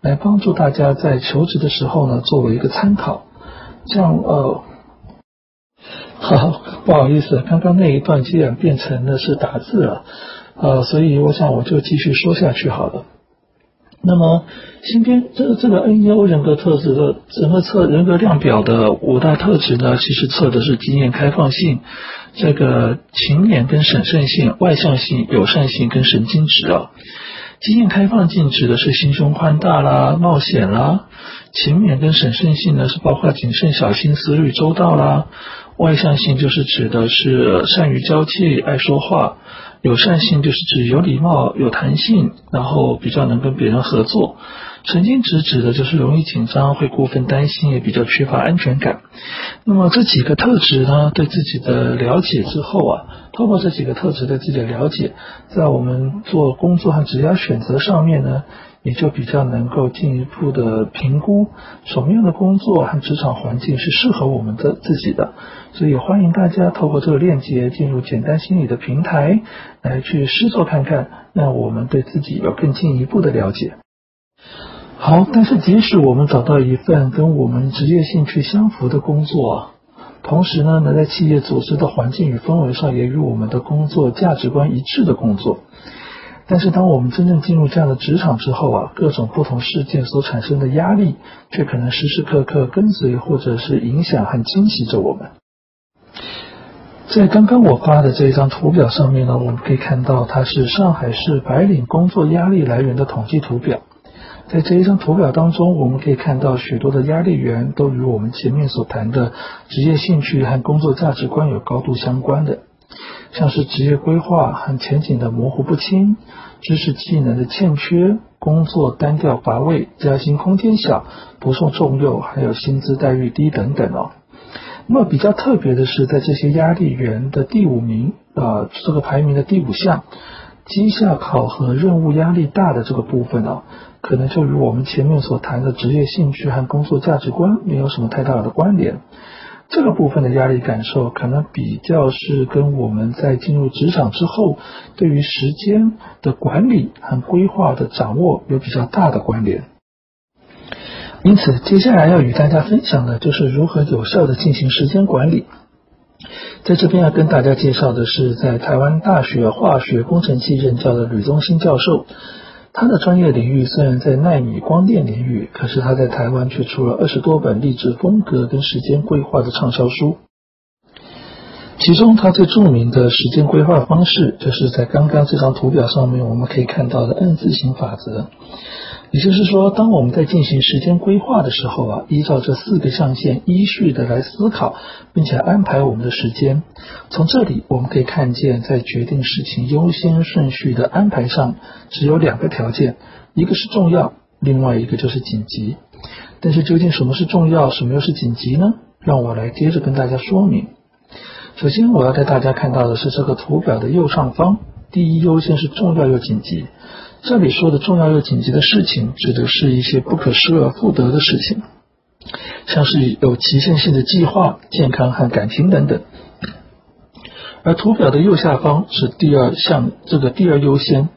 来帮助大家在求职的时候呢，作为一个参考。这样呃。好，不好意思，刚刚那一段既然变成了是打字了，呃，所以我想我就继续说下去好了。那么，新编这这个 N E O 人格特质的整个测人格量表的五大特质呢，其实测的是经验开放性、这个勤勉跟审慎性、外向性、友善性跟神经质啊。经验开放性指的是心胸宽大啦、冒险啦；勤勉跟审慎性呢，是包括谨慎小心、思虑周到啦。外向性就是指的是善于交际、爱说话；友善性就是指有礼貌、有弹性，然后比较能跟别人合作。神经质指的就是容易紧张、会过分担心，也比较缺乏安全感。那么这几个特质呢，对自己的了解之后啊，通过这几个特质对自己的了解，在我们做工作和职业选择上面呢。也就比较能够进一步的评估什么样的工作和职场环境是适合我们的自己的，所以欢迎大家透过这个链接进入简单心理的平台来去试做看看，让我们对自己有更进一步的了解。好，但是即使我们找到一份跟我们职业兴趣相符的工作，同时呢，能在企业组织的环境与氛围上也与我们的工作价值观一致的工作。但是，当我们真正进入这样的职场之后啊，各种不同事件所产生的压力，却可能时时刻刻跟随或者是影响和惊喜着我们。在刚刚我发的这一张图表上面呢，我们可以看到它是上海市白领工作压力来源的统计图表。在这一张图表当中，我们可以看到许多的压力源都与我们前面所谈的职业兴趣和工作价值观有高度相关的。像是职业规划和前景的模糊不清，知识技能的欠缺，工作单调乏味，加薪空间小，不受重用，还有薪资待遇低等等哦。那么比较特别的是，在这些压力源的第五名啊，这个排名的第五项，绩效考核任务压力大的这个部分哦，可能就与我们前面所谈的职业兴趣和工作价值观没有什么太大的关联。这个部分的压力感受，可能比较是跟我们在进入职场之后，对于时间的管理和规划的掌握有比较大的关联。因此，接下来要与大家分享的就是如何有效的进行时间管理。在这边要跟大家介绍的是，在台湾大学化学工程系任教的吕宗新教授。他的专业领域虽然在纳米光电领域，可是他在台湾却出了二十多本励志风格跟时间规划的畅销书。其中，它最著名的时间规划方式，就是在刚刚这张图表上面我们可以看到的 N 字形法则。也就是说，当我们在进行时间规划的时候啊，依照这四个象限依序的来思考，并且安排我们的时间。从这里我们可以看见，在决定事情优先顺序的安排上，只有两个条件，一个是重要，另外一个就是紧急。但是究竟什么是重要，什么又是紧急呢？让我来接着跟大家说明。首先，我要带大家看到的是这个图表的右上方，第一优先是重要又紧急。这里说的重要又紧急的事情，指的是一些不可失而复得的事情，像是有期限性的计划、健康和感情等等。而图表的右下方是第二项，这个第二优先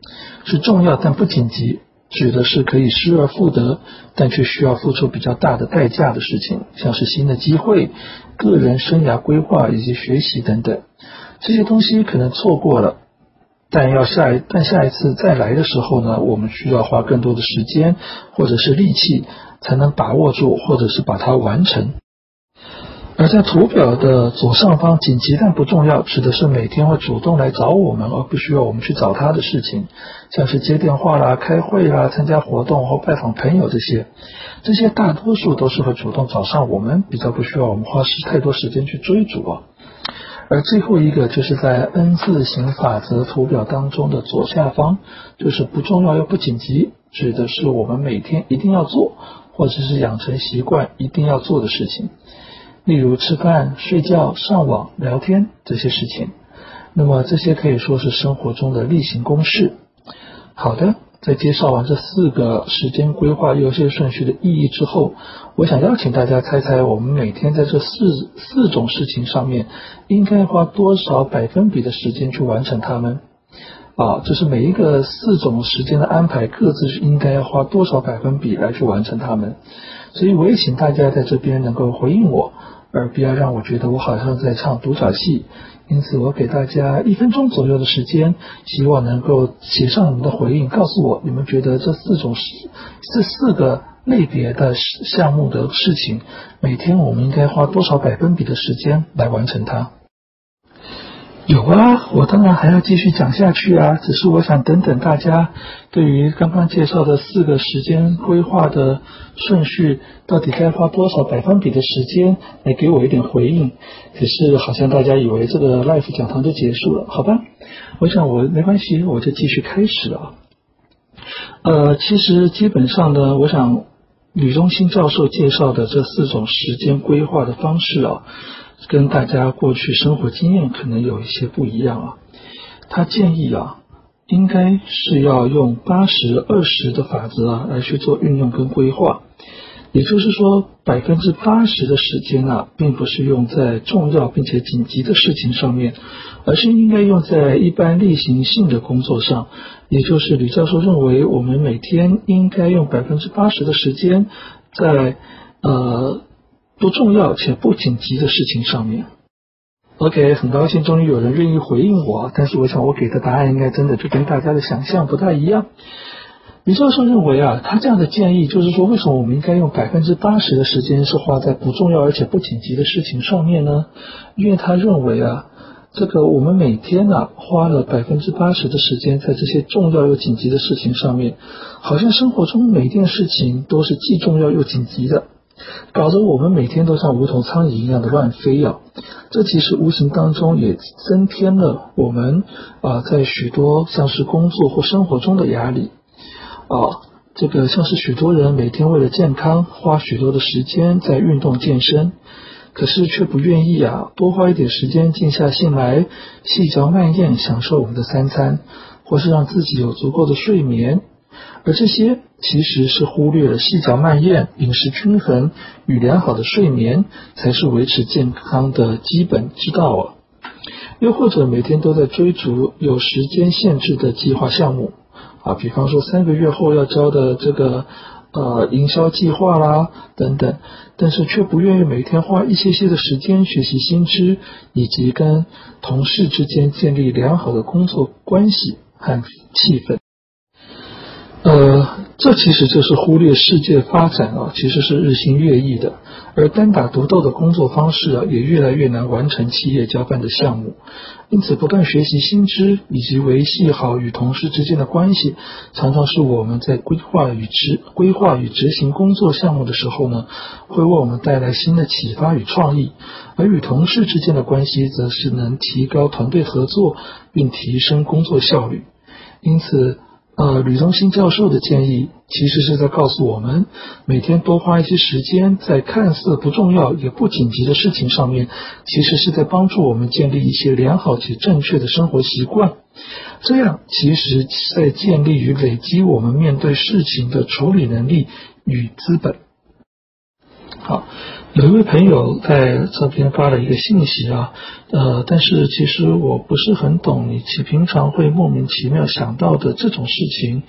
是重要但不紧急，指的是可以失而复得，但却需要付出比较大的代价的事情，像是新的机会、个人生涯规划以及学习等等。这些东西可能错过了，但要下一但下一次再来的时候呢，我们需要花更多的时间或者是力气，才能把握住或者是把它完成。而在图表的左上方，紧急但不重要，指的是每天会主动来找我们，而不需要我们去找他的事情，像是接电话啦、开会啦、参加活动或拜访朋友这些，这些大多数都是会主动找上我们，比较不需要我们花时太多时间去追逐啊。而最后一个就是在 N 字形法则图表当中的左下方，就是不重要又不紧急，指的是我们每天一定要做，或者是养成习惯一定要做的事情。例如吃饭、睡觉、上网、聊天这些事情，那么这些可以说是生活中的例行公事。好的，在介绍完这四个时间规划优先顺序的意义之后，我想邀请大家猜猜，我们每天在这四四种事情上面应该花多少百分比的时间去完成它们？啊，就是每一个四种时间的安排，各自应该要花多少百分比来去完成它们？所以我也请大家在这边能够回应我。而不要让我觉得我好像在唱独角戏，因此我给大家一分钟左右的时间，希望能够写上你们的回应，告诉我你们觉得这四种这四个类别的项目的事情，每天我们应该花多少百分比的时间来完成它。有啊，我当然还要继续讲下去啊。只是我想等等大家对于刚刚介绍的四个时间规划的顺序，到底该花多少百分比的时间来给我一点回应。可是好像大家以为这个 life 讲堂就结束了，好吧？我想我没关系，我就继续开始了。呃，其实基本上呢，我想吕中兴教授介绍的这四种时间规划的方式啊。跟大家过去生活经验可能有一些不一样啊。他建议啊，应该是要用八十二十的法则啊来去做运用跟规划。也就是说，百分之八十的时间啊，并不是用在重要并且紧急的事情上面，而是应该用在一般例行性的工作上。也就是吕教授认为，我们每天应该用百分之八十的时间在呃。不重要且不紧急的事情上面。OK，很高兴终于有人愿意回应我，但是我想我给的答案应该真的就跟大家的想象不太一样。李教授认为啊，他这样的建议就是说，为什么我们应该用百分之八十的时间是花在不重要而且不紧急的事情上面呢？因为他认为啊，这个我们每天啊花了百分之八十的时间在这些重要又紧急的事情上面，好像生活中每件事情都是既重要又紧急的。搞得我们每天都像无头苍蝇一样的乱飞啊！这其实无形当中也增添了我们啊在许多像是工作或生活中的压力啊。这个像是许多人每天为了健康花许多的时间在运动健身，可是却不愿意啊多花一点时间静下心来细嚼慢咽享受我们的三餐，或是让自己有足够的睡眠。而这些其实是忽略了细嚼慢咽、饮食均衡与良好的睡眠才是维持健康的基本之道啊。又或者每天都在追逐有时间限制的计划项目啊，比方说三个月后要交的这个呃营销计划啦等等，但是却不愿意每天花一些些的时间学习新知，以及跟同事之间建立良好的工作关系和气氛。呃，这其实就是忽略世界发展啊，其实是日新月异的，而单打独斗的工作方式啊，也越来越难完成企业交办的项目。因此，不断学习新知以及维系好与同事之间的关系，常常是我们在规划与执规划与执行工作项目的时候呢，会为我们带来新的启发与创意。而与同事之间的关系，则是能提高团队合作并提升工作效率。因此。呃，吕中新教授的建议其实是在告诉我们，每天多花一些时间在看似不重要也不紧急的事情上面，其实是在帮助我们建立一些良好且正确的生活习惯。这样，其实在建立与累积我们面对事情的处理能力与资本。好，有一位朋友在这边发了一个信息啊，呃，但是其实我不是很懂，你其平常会莫名其妙想到的这种事情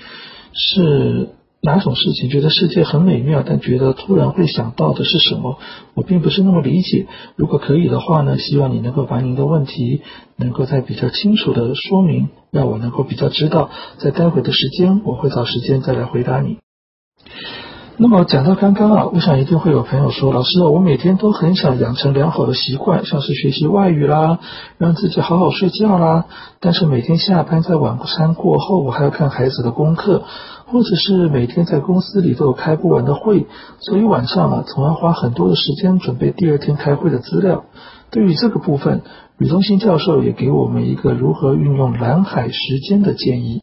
是哪种事情？觉得世界很美妙，但觉得突然会想到的是什么？我并不是那么理解。如果可以的话呢，希望你能够把您的问题能够再比较清楚的说明，让我能够比较知道，在待会的时间我会找时间再来回答你。那么讲到刚刚啊，我想一定会有朋友说，老师，我每天都很想养成良好的习惯，像是学习外语啦，让自己好好睡觉啦，但是每天下班在晚餐过后，我还要看孩子的功课，或者是每天在公司里都有开不完的会，所以晚上啊，总要花很多的时间准备第二天开会的资料。对于这个部分，吕东新教授也给我们一个如何运用蓝海时间的建议。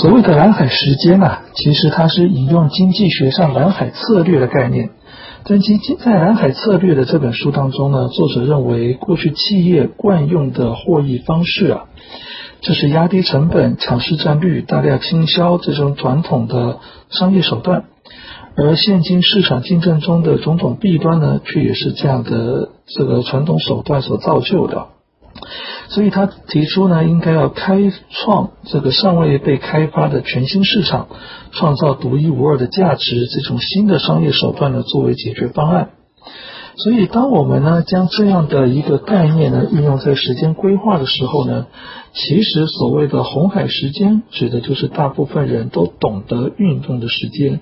所谓的蓝海时间啊，其实它是引用经济学上蓝海策略的概念。在经在蓝海策略的这本书当中呢，作者认为过去企业惯用的获益方式啊，就是压低成本、抢市占率、大量倾销这种传统的商业手段，而现今市场竞争中的种种弊端呢，却也是这样的这个传统手段所造就的。所以他提出呢，应该要开创这个尚未被开发的全新市场，创造独一无二的价值，这种新的商业手段呢，作为解决方案。所以，当我们呢将这样的一个概念呢运用在时间规划的时候呢，其实所谓的红海时间，指的就是大部分人都懂得运动的时间，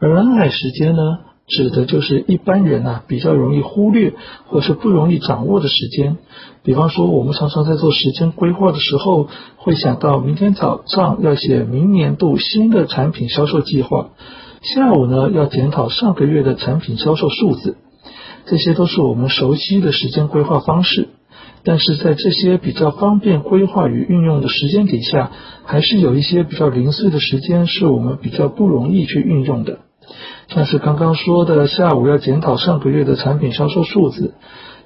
而蓝海时间呢。指的就是一般人啊比较容易忽略或是不容易掌握的时间，比方说我们常常在做时间规划的时候，会想到明天早上要写明年度新的产品销售计划，下午呢要检讨上个月的产品销售数字，这些都是我们熟悉的时间规划方式。但是在这些比较方便规划与运用的时间底下，还是有一些比较零碎的时间是我们比较不容易去运用的。像是刚刚说的，下午要检讨上个月的产品销售数字。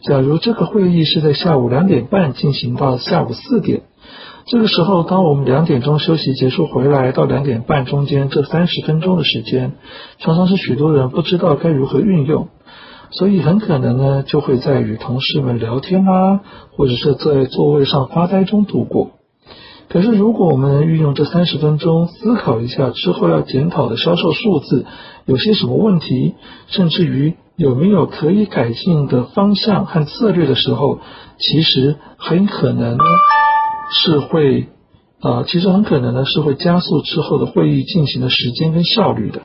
假如这个会议是在下午两点半进行到下午四点，这个时候，当我们两点钟休息结束回来到两点半中间这三十分钟的时间，常常是许多人不知道该如何运用，所以很可能呢就会在与同事们聊天啊，或者是在座位上发呆中度过。可是，如果我们运用这三十分钟思考一下之后要检讨的销售数字有些什么问题，甚至于有没有可以改进的方向和策略的时候，其实很可能呢是会啊，其实很可能呢是会加速之后的会议进行的时间跟效率的。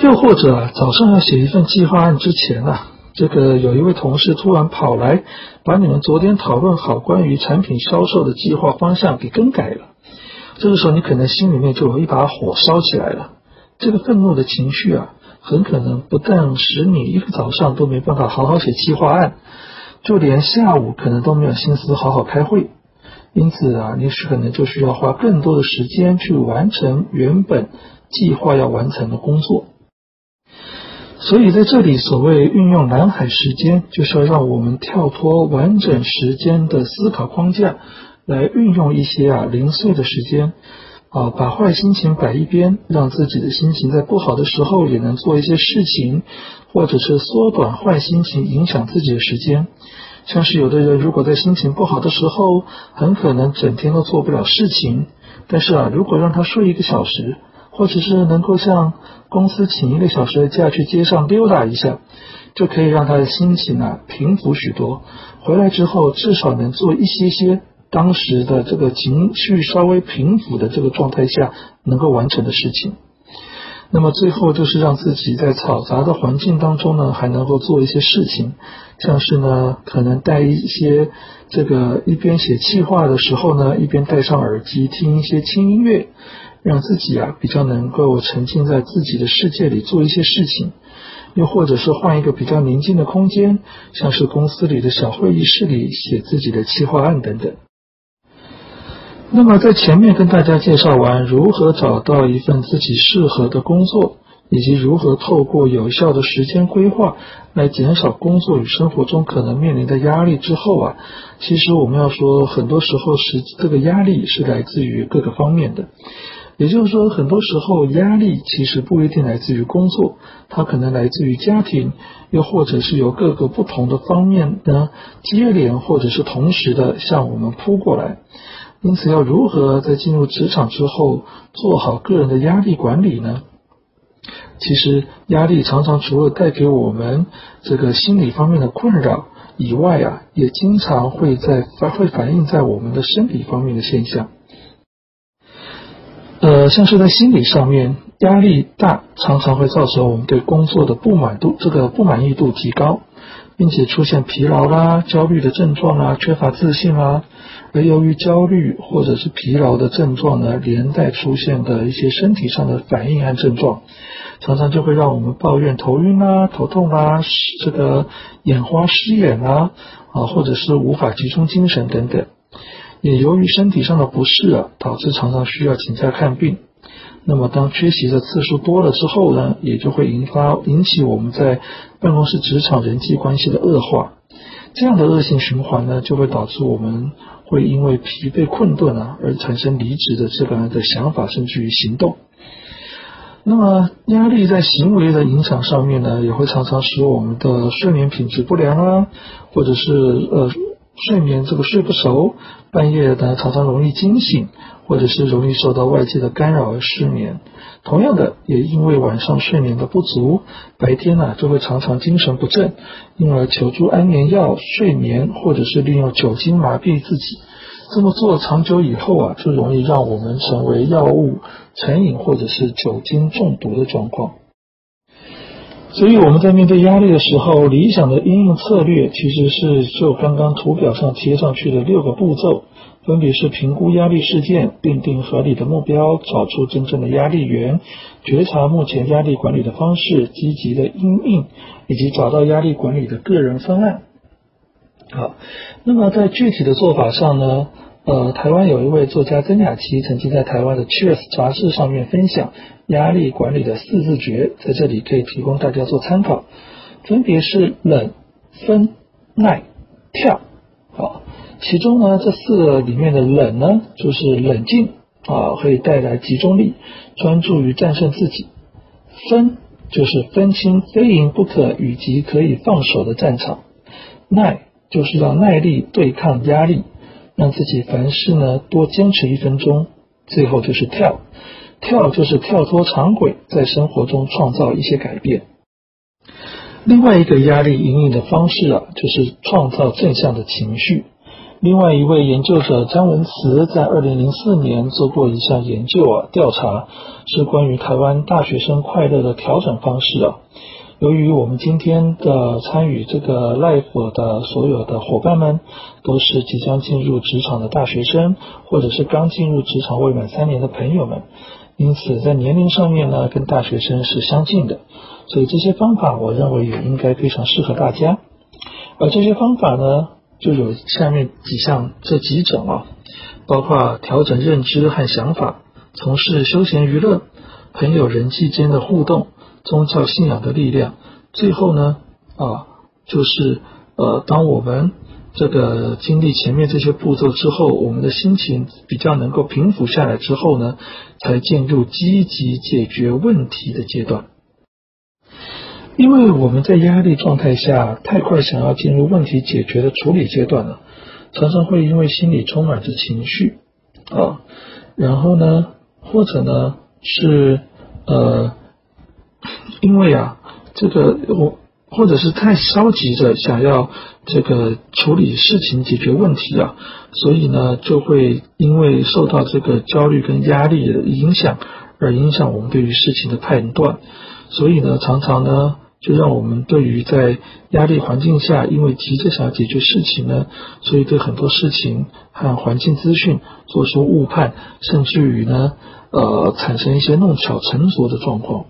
又或者早上要写一份计划案之前啊。这个有一位同事突然跑来，把你们昨天讨论好关于产品销售的计划方向给更改了。这个时候，你可能心里面就有一把火烧起来了。这个愤怒的情绪啊，很可能不但使你一个早上都没办法好好写计划案，就连下午可能都没有心思好好开会。因此啊，你可能就需要花更多的时间去完成原本计划要完成的工作。所以在这里，所谓运用蓝海时间，就是要让我们跳脱完整时间的思考框架，来运用一些啊零碎的时间，啊把坏心情摆一边，让自己的心情在不好的时候也能做一些事情，或者是缩短坏心情影响自己的时间。像是有的人如果在心情不好的时候，很可能整天都做不了事情，但是啊，如果让他睡一个小时。或者是能够向公司请一个小时的假去街上溜达一下，就可以让他的心情啊平复许多。回来之后至少能做一些些当时的这个情绪稍微平复的这个状态下能够完成的事情。那么最后就是让自己在嘈杂的环境当中呢，还能够做一些事情，像是呢可能带一些这个一边写气话的时候呢，一边戴上耳机听一些轻音乐。让自己啊比较能够沉浸在自己的世界里做一些事情，又或者是换一个比较宁静的空间，像是公司里的小会议室里写自己的企划案等等。那么在前面跟大家介绍完如何找到一份自己适合的工作，以及如何透过有效的时间规划来减少工作与生活中可能面临的压力之后啊，其实我们要说，很多时候是这个压力是来自于各个方面的。也就是说，很多时候压力其实不一定来自于工作，它可能来自于家庭，又或者是由各个不同的方面呢接连或者是同时的向我们扑过来。因此，要如何在进入职场之后做好个人的压力管理呢？其实，压力常常除了带给我们这个心理方面的困扰以外啊，也经常会在反会反映在我们的生理方面的现象。呃，像是在心理上面，压力大常常会造成我们对工作的不满度，这个不满意度提高，并且出现疲劳啦、焦虑的症状啊、缺乏自信啦。而由于焦虑或者是疲劳的症状呢，连带出现的一些身体上的反应和症状，常常就会让我们抱怨头晕啦、头痛啦、这个眼花失眼啦，啊，或者是无法集中精神等等。也由于身体上的不适啊，导致常常需要请假看病。那么当缺席的次数多了之后呢，也就会引发引起我们在办公室职场人际关系的恶化。这样的恶性循环呢，就会导致我们会因为疲惫困顿啊，而产生离职的这个样的想法，甚至于行动。那么压力在行为的影响上面呢，也会常常使我们的睡眠品质不良啊，或者是呃。睡眠这个睡不熟，半夜呢常常容易惊醒，或者是容易受到外界的干扰而失眠。同样的，也因为晚上睡眠的不足，白天呢就会常常精神不振，因而求助安眠药睡眠，或者是利用酒精麻痹自己。这么做长久以后啊，就容易让我们成为药物成瘾或者是酒精中毒的状况。所以我们在面对压力的时候，理想的应用策略其实是就刚刚图表上贴上去的六个步骤，分别是评估压力事件，并定合理的目标，找出真正的压力源，觉察目前压力管理的方式，积极的应应，以及找到压力管理的个人方案。好，那么在具体的做法上呢？呃，台湾有一位作家曾雅琪曾经在台湾的《Cheers》杂志上面分享压力管理的四字诀，在这里可以提供大家做参考，分别是冷、分、耐、跳。好，其中呢这四个里面的冷呢，就是冷静啊，可以带来集中力，专注于战胜自己；分就是分清非赢不可以及可以放手的战场；耐就是要耐力对抗压力。让自己凡事呢多坚持一分钟，最后就是跳，跳就是跳脱常轨，在生活中创造一些改变。另外一个压力引领的方式啊，就是创造正向的情绪。另外一位研究者张文慈在二零零四年做过一项研究啊，调查是关于台湾大学生快乐的调整方式啊。由于我们今天的参与这个 live 的所有的伙伴们都是即将进入职场的大学生，或者是刚进入职场未满三年的朋友们，因此在年龄上面呢，跟大学生是相近的，所以这些方法我认为也应该非常适合大家。而这些方法呢，就有下面几项这几种啊，包括调整认知和想法，从事休闲娱乐，朋友人际间的互动。宗教信仰的力量，最后呢，啊，就是呃，当我们这个经历前面这些步骤之后，我们的心情比较能够平复下来之后呢，才进入积极解决问题的阶段。因为我们在压力状态下太快想要进入问题解决的处理阶段了，常常会因为心里充满着情绪啊，然后呢，或者呢是呃。因为啊，这个我或者是太消极的想要这个处理事情、解决问题啊，所以呢，就会因为受到这个焦虑跟压力的影响，而影响我们对于事情的判断。所以呢，常常呢，就让我们对于在压力环境下，因为急着想要解决事情呢，所以对很多事情和环境资讯做出误判，甚至于呢，呃，产生一些弄巧成拙的状况。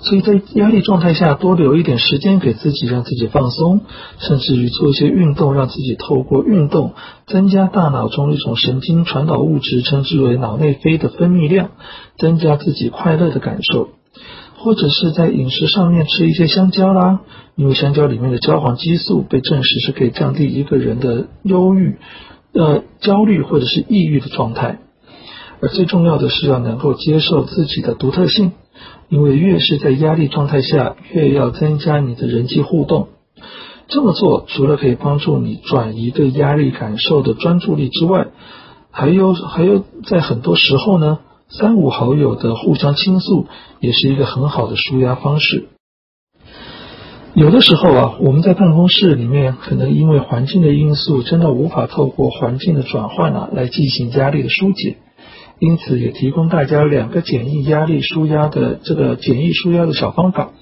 所以在压力状态下，多留一点时间给自己，让自己放松，甚至于做一些运动，让自己透过运动增加大脑中一种神经传导物质，称之为脑内啡的分泌量，增加自己快乐的感受。或者是在饮食上面吃一些香蕉啦，因为香蕉里面的焦黄激素被证实是可以降低一个人的忧郁、呃焦虑或者是抑郁的状态。而最重要的是要能够接受自己的独特性，因为越是在压力状态下，越要增加你的人际互动。这么做除了可以帮助你转移对压力感受的专注力之外，还有还有在很多时候呢，三五好友的互相倾诉也是一个很好的舒压方式。有的时候啊，我们在办公室里面，可能因为环境的因素，真的无法透过环境的转换啊，来进行压力的疏解。因此，也提供大家两个简易压力舒压的这个简易舒压的小方法，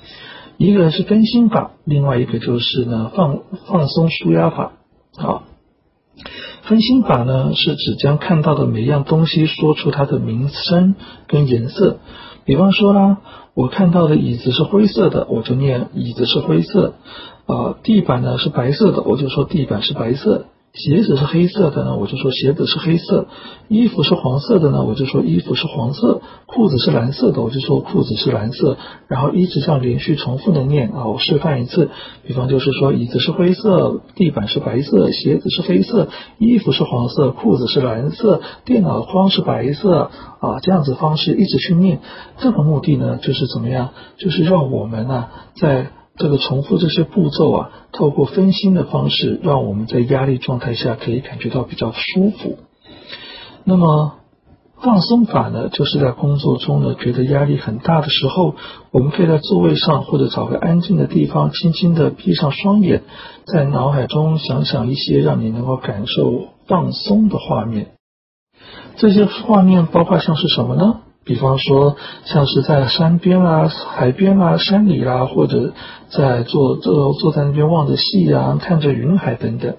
一个是分心法，另外一个就是呢放放松舒压法。好，分心法呢是指将看到的每样东西说出它的名称跟颜色，比方说啦。我看到的椅子是灰色的，我就念椅子是灰色。啊，地板呢是白色的，我就说地板是白色。鞋子是黑色的呢，我就说鞋子是黑色；衣服是黄色的呢，我就说衣服是黄色；裤子是蓝色的，我就说裤子是蓝色。然后一直这样连续重复的念啊，我示范一次。比方就是说，椅子是灰色，地板是白色，鞋子是黑色，衣服是黄色，裤子是蓝色，电脑框是白色啊，这样子方式一直去念。这个目的呢，就是怎么样？就是让我们呢，在这个重复这些步骤啊，透过分心的方式，让我们在压力状态下可以感觉到比较舒服。那么放松法呢，就是在工作中呢觉得压力很大的时候，我们可以在座位上或者找个安静的地方，轻轻的闭上双眼，在脑海中想想一些让你能够感受放松的画面。这些画面包括像是什么呢？比方说，像是在山边啊、海边啊、山里啦，或者在坐坐坐在那边望着夕阳、看着云海等等。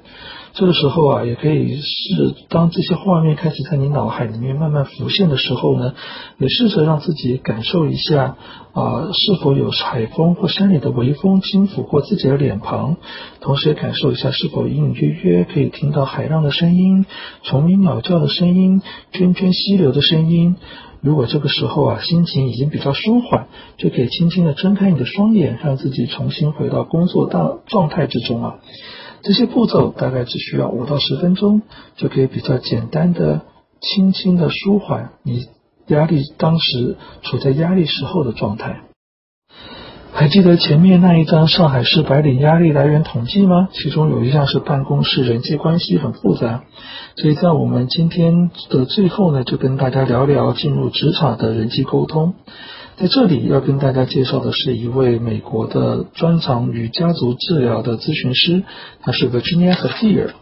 这个时候啊，也可以是当这些画面开始在你脑海里面慢慢浮现的时候呢，也试着让自己感受一下啊，是否有海风或山里的微风轻抚过自己的脸庞，同时也感受一下是否隐隐约约可以听到海浪的声音、虫鸣鸟叫的声音、涓涓溪流的声音。如果这个时候啊心情已经比较舒缓，就可以轻轻的睁开你的双眼，让自己重新回到工作大状态之中啊。这些步骤大概只需要五到十分钟，就可以比较简单的、轻轻的舒缓你压力当时处在压力时候的状态。还记得前面那一张上海市白领压力来源统计吗？其中有一项是办公室人际关系很复杂，所以在我们今天的最后呢，就跟大家聊聊进入职场的人际沟通。在这里要跟大家介绍的是一位美国的专长与家族治疗的咨询师，他是 Virginia h e r，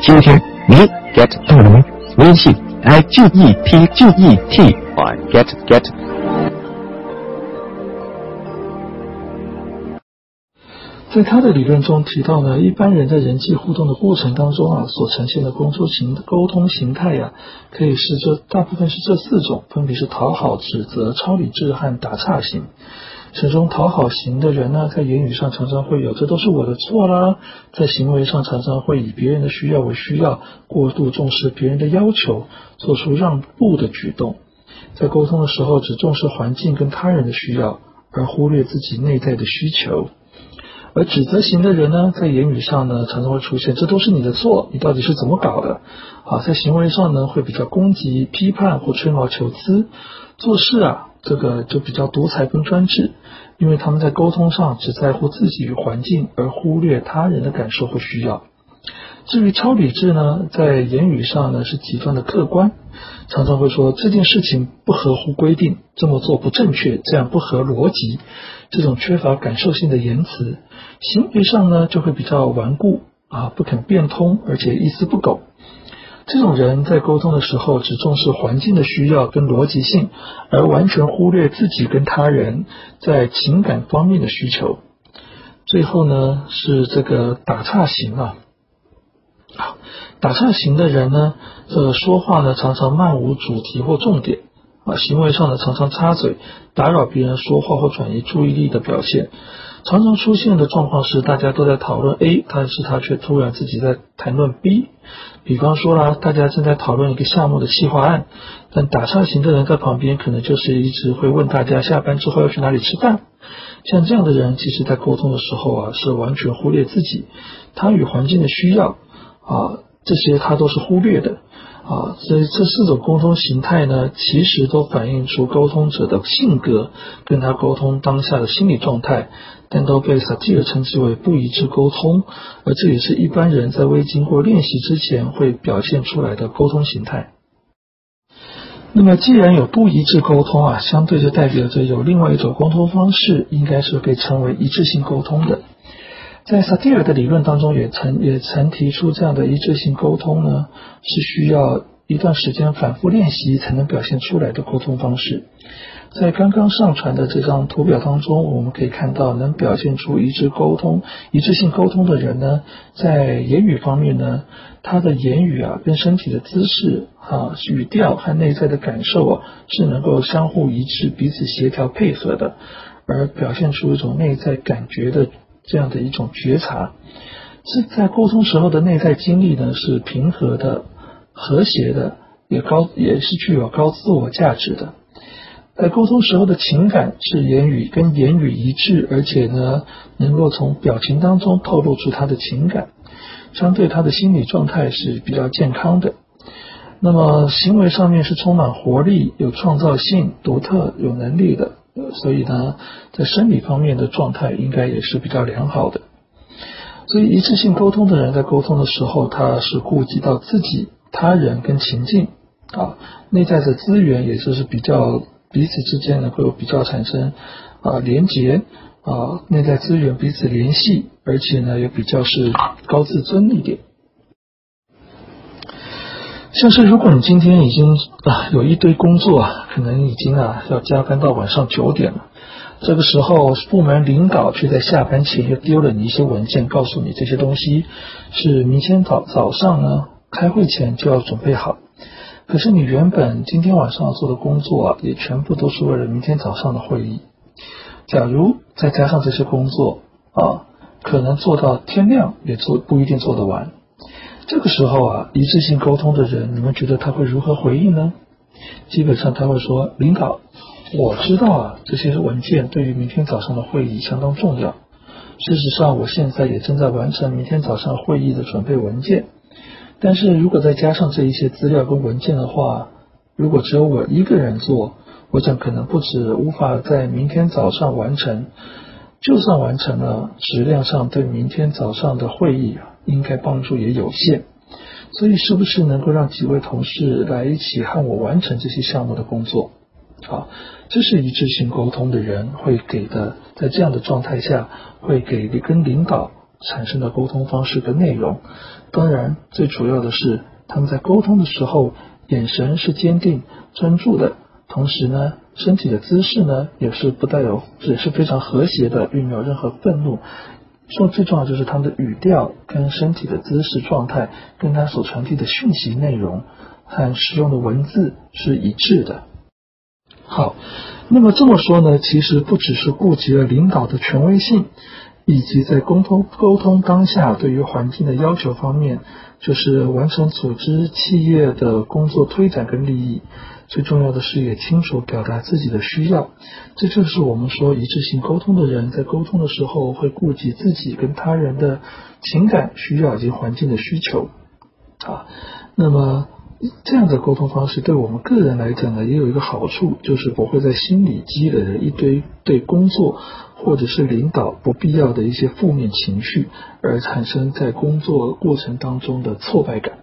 今天你 get 到了吗？微信 i g e t g e t get get。在他的理论中提到呢，一般人在人际互动的过程当中啊，所呈现的工作形沟通形态呀，可以是这大部分是这四种，分别是讨好、指责、超理智和打岔型。其中讨好型的人呢，在言语上常常会有“这都是我的错啦”，在行为上常常会以别人的需要为需要，过度重视别人的要求，做出让步的举动。在沟通的时候，只重视环境跟他人的需要，而忽略自己内在的需求。而指责型的人呢，在言语上呢，常常会出现“这都是你的错，你到底是怎么搞的？”啊，在行为上呢，会比较攻击、批判或吹毛求疵。做事啊。这个就比较独裁跟专制，因为他们在沟通上只在乎自己与环境，而忽略他人的感受或需要。至于超理智呢，在言语上呢是极端的客观，常常会说这件事情不合乎规定，这么做不正确，这样不合逻辑，这种缺乏感受性的言辞。行为上呢就会比较顽固啊，不肯变通，而且一丝不苟。这种人在沟通的时候，只重视环境的需要跟逻辑性，而完全忽略自己跟他人在情感方面的需求。最后呢，是这个打岔型啊，打岔型的人呢，这个说话呢常常漫无主题或重点啊，行为上呢常常插嘴，打扰别人说话或转移注意力的表现。常常出现的状况是，大家都在讨论 A，但是他却突然自己在谈论 B。比方说啦，大家正在讨论一个项目的计划案，但打岔型的人在旁边，可能就是一直会问大家下班之后要去哪里吃饭。像这样的人，其实在沟通的时候啊，是完全忽略自己，他与环境的需要啊，这些他都是忽略的。啊，所以这四种沟通形态呢，其实都反映出沟通者的性格，跟他沟通当下的心理状态，但都被萨提尔称之为不一致沟通，而这也是一般人在未经过练习之前会表现出来的沟通形态。那么，既然有不一致沟通啊，相对就代表着有另外一种沟通方式，应该是被称为一致性沟通的。在萨提尔的理论当中，也曾也曾提出这样的一致性沟通呢，是需要一段时间反复练习才能表现出来的沟通方式。在刚刚上传的这张图表当中，我们可以看到，能表现出一致沟通、一致性沟通的人呢，在言语方面呢，他的言语啊，跟身体的姿势啊、语调和内在的感受啊，是能够相互一致、彼此协调配合的，而表现出一种内在感觉的。这样的一种觉察，是在沟通时候的内在经历呢，是平和的、和谐的，也高也是具有高自我价值的。在沟通时候的情感是言语跟言语一致，而且呢，能够从表情当中透露出他的情感，相对他的心理状态是比较健康的。那么行为上面是充满活力、有创造性、独特、有能力的。所以呢，在生理方面的状态应该也是比较良好的。所以一次性沟通的人在沟通的时候，他是顾及到自己、他人跟情境啊，内在的资源也就是比较彼此之间能够比较产生啊连结啊，内在资源彼此联系，而且呢也比较是高自尊一点。像是如果你今天已经啊有一堆工作啊，可能已经啊要加班到晚上九点了，这个时候部门领导却在下班前又丢了你一些文件，告诉你这些东西是明天早早上呢开会前就要准备好。可是你原本今天晚上要做的工作啊，也全部都是为了明天早上的会议。假如再加上这些工作啊，可能做到天亮也做不一定做得完。这个时候啊，一致性沟通的人，你们觉得他会如何回应呢？基本上他会说：“领导，我知道啊，这些文件对于明天早上的会议相当重要。事实上，我现在也正在完成明天早上会议的准备文件。但是如果再加上这一些资料跟文件的话，如果只有我一个人做，我想可能不止无法在明天早上完成，就算完成了，质量上对明天早上的会议。”应该帮助也有限，所以是不是能够让几位同事来一起和我完成这些项目的工作？好，这是一致性沟通的人会给的，在这样的状态下会给跟领导产生的沟通方式跟内容。当然，最主要的是他们在沟通的时候，眼神是坚定专注的，同时呢，身体的姿势呢也是不带有，也是非常和谐的，并没有任何愤怒。说最重要就是他们的语调跟身体的姿势状态，跟他所传递的讯息内容和使用的文字是一致的。好，那么这么说呢，其实不只是顾及了领导的权威性，以及在沟通沟通当下对于环境的要求方面，就是完成组织企业的工作推展跟利益。最重要的是也清楚表达自己的需要，这就是我们说一致性沟通的人在沟通的时候会顾及自己跟他人的情感需要以及环境的需求啊。那么这样的沟通方式对我们个人来讲呢，也有一个好处，就是不会在心里积累了一堆对工作或者是领导不必要的一些负面情绪，而产生在工作过程当中的挫败感。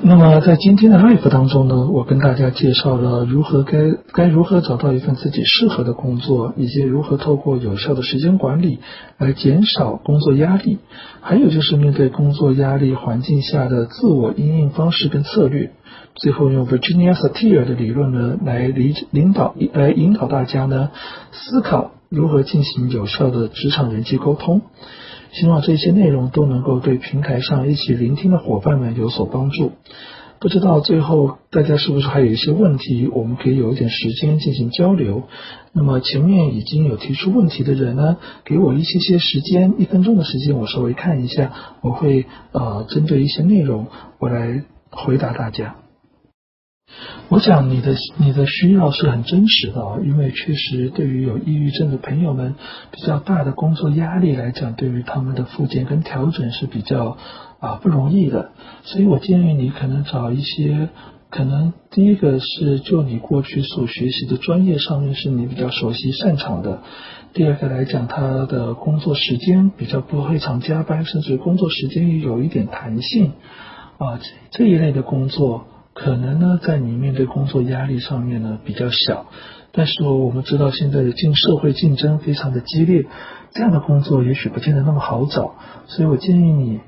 那么在今天的 life 当中呢，我跟大家介绍了如何该该如何找到一份自己适合的工作，以及如何透过有效的时间管理来减少工作压力，还有就是面对工作压力环境下的自我应应方式跟策略。最后用 Virginia Satir 的理论呢来理领导来引导大家呢思考如何进行有效的职场人际沟通。希望这些内容都能够对平台上一起聆听的伙伴们有所帮助。不知道最后大家是不是还有一些问题，我们可以有一点时间进行交流。那么前面已经有提出问题的人呢，给我一些些时间，一分钟的时间，我稍微看一下，我会呃针对一些内容，我来回答大家。我想你的你的需要是很真实的啊，因为确实对于有抑郁症的朋友们，比较大的工作压力来讲，对于他们的复健跟调整是比较啊不容易的。所以我建议你可能找一些，可能第一个是就你过去所学习的专业上面是你比较熟悉擅长的。第二个来讲，他的工作时间比较不会常加班，甚至工作时间也有一点弹性啊，这一类的工作可能呢，在你面对工作压力上面呢比较小。但是我们知道现在的竞社会竞争非常的激烈，这样的工作也许不见得那么好找，所以我建议你，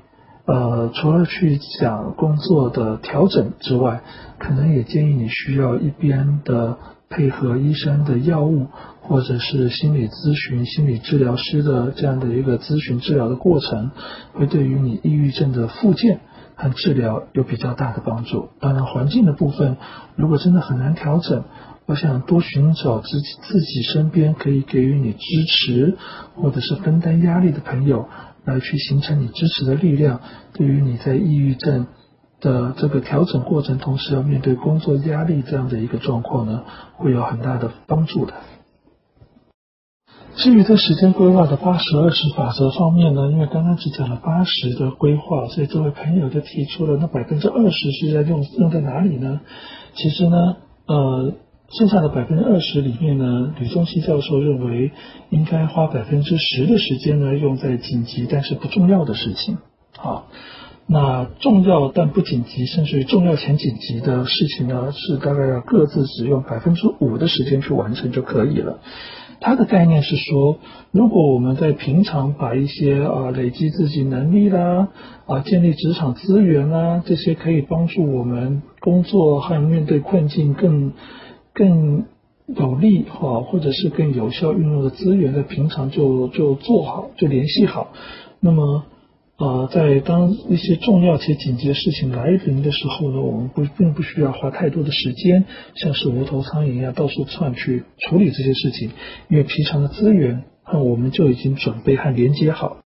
呃，除了去讲工作的调整之外，可能也建议你需要一边的配合医生的药物，或者是心理咨询、心理治疗师的这样的一个咨询治疗的过程，会对于你抑郁症的复健和治疗有比较大的帮助。当然，环境的部分如果真的很难调整。我想多寻找自己自己身边可以给予你支持，或者是分担压力的朋友，来去形成你支持的力量，对于你在抑郁症的这个调整过程，同时要面对工作压力这样的一个状况呢，会有很大的帮助的。至于在时间规划的八十二十法则方面呢，因为刚刚只讲了八十的规划，所以这位朋友就提出了那百分之二十是在用用在哪里呢？其实呢，呃。剩下的百分之二十里面呢，吕宗熙教授认为应该花百分之十的时间呢用在紧急但是不重要的事情。好，那重要但不紧急，甚至于重要且紧急的事情呢，是大概要各自只用百分之五的时间去完成就可以了。他的概念是说，如果我们在平常把一些啊累积自己能力啦，啊建立职场资源啦，这些可以帮助我们工作和面对困境更。更有利哈，或者是更有效运用的资源，在平常就就做好，就联系好。那么，啊，在当一些重要且紧急的事情来临的时候呢，我们不并不需要花太多的时间，像是无头苍蝇一样到处窜去处理这些事情，因为平常的资源和我们就已经准备和连接好。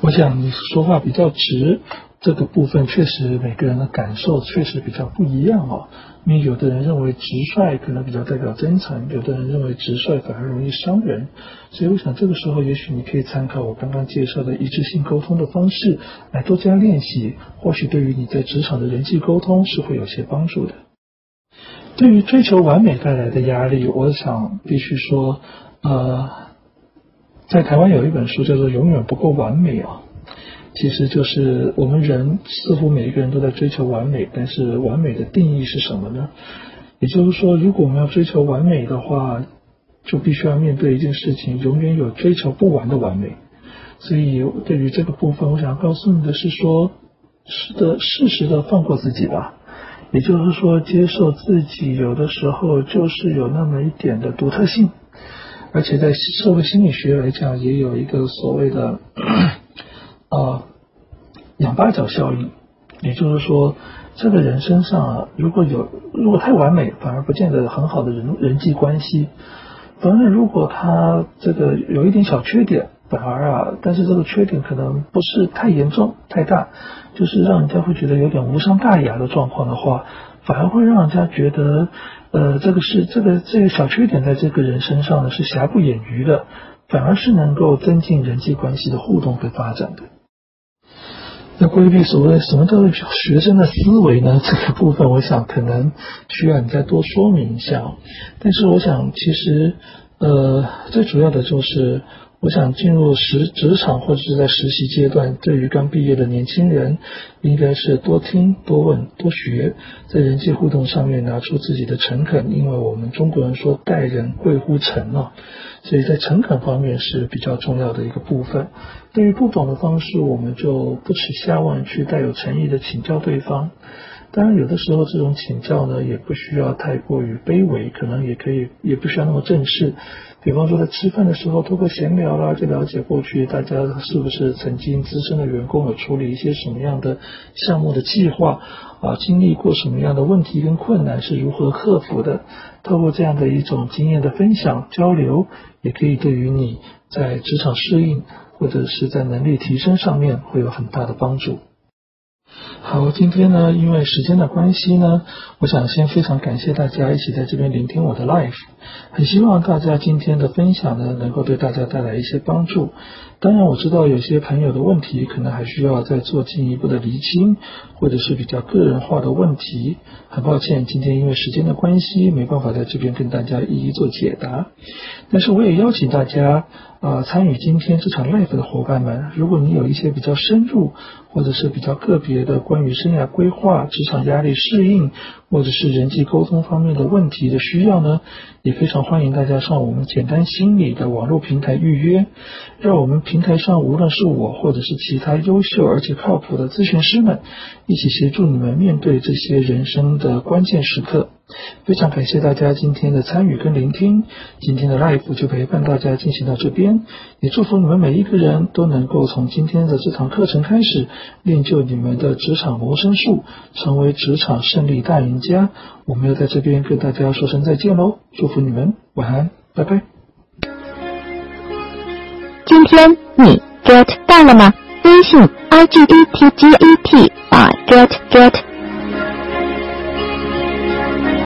我想说话比较直。这个部分确实每个人的感受确实比较不一样哦，因为有的人认为直率可能比较代表真诚，有的人认为直率反而容易伤人，所以我想这个时候也许你可以参考我刚刚介绍的一致性沟通的方式来多加练习，或许对于你在职场的人际沟通是会有些帮助的。对于追求完美带来的压力，我想必须说，呃，在台湾有一本书叫做《永远不够完美》啊。其实就是我们人似乎每一个人都在追求完美，但是完美的定义是什么呢？也就是说，如果我们要追求完美的话，就必须要面对一件事情，永远有追求不完的完美。所以对于这个部分，我想告诉你的是说，是的，适时的放过自己吧。也就是说，接受自己有的时候就是有那么一点的独特性，而且在社会心理学来讲，也有一个所谓的。啊，仰八角效应，也就是说，这个人身上啊，如果有如果太完美，反而不见得很好的人人际关系；反而如果他这个有一点小缺点，反而啊，但是这个缺点可能不是太严重太大，就是让人家会觉得有点无伤大雅的状况的话，反而会让人家觉得，呃，这个是这个这个小缺点在这个人身上呢是瑕不掩瑜的，反而是能够增进人际关系的互动和发展的。那规避所谓什么叫做学生的思维呢？这个部分，我想可能需要你再多说明一下。但是，我想其实，呃，最主要的就是。我想进入实职场或者是在实习阶段，对于刚毕业的年轻人，应该是多听、多问、多学，在人际互动上面拿出自己的诚恳，因为我们中国人说待人贵乎诚啊，所以在诚恳方面是比较重要的一个部分。对于不懂的方式，我们就不耻下问，去带有诚意的请教对方。当然，有的时候这种请教呢，也不需要太过于卑微，可能也可以，也不需要那么正式。比方说，在吃饭的时候，透过闲聊啦，就了解过去大家是不是曾经资深的员工有处理一些什么样的项目的计划啊，经历过什么样的问题跟困难，是如何克服的。透过这样的一种经验的分享交流，也可以对于你在职场适应或者是在能力提升上面会有很大的帮助。好，今天呢，因为时间的关系呢，我想先非常感谢大家一起在这边聆听我的 live，很希望大家今天的分享呢，能够对大家带来一些帮助。当然，我知道有些朋友的问题可能还需要再做进一步的厘清，或者是比较个人化的问题。很抱歉，今天因为时间的关系，没办法在这边跟大家一一做解答。但是我也邀请大家。呃，参与今天这场 live 的伙伴们，如果你有一些比较深入或者是比较个别的关于生涯规划、职场压力适应，或者是人际沟通方面的问题的需要呢，也非常欢迎大家上我们简单心理的网络平台预约，让我们平台上无论是我或者是其他优秀而且靠谱的咨询师们，一起协助你们面对这些人生的关键时刻。非常感谢大家今天的参与跟聆听，今天的 live 就陪伴大家进行到这边，也祝福你们每一个人都能够从今天的这堂课程开始，练就你们的职场谋生术，成为职场胜利大赢家。我们要在这边跟大家说声再见喽，祝福你们，晚安，拜拜。今天你 get 到了吗？微信 i g e t g e t 把 get get。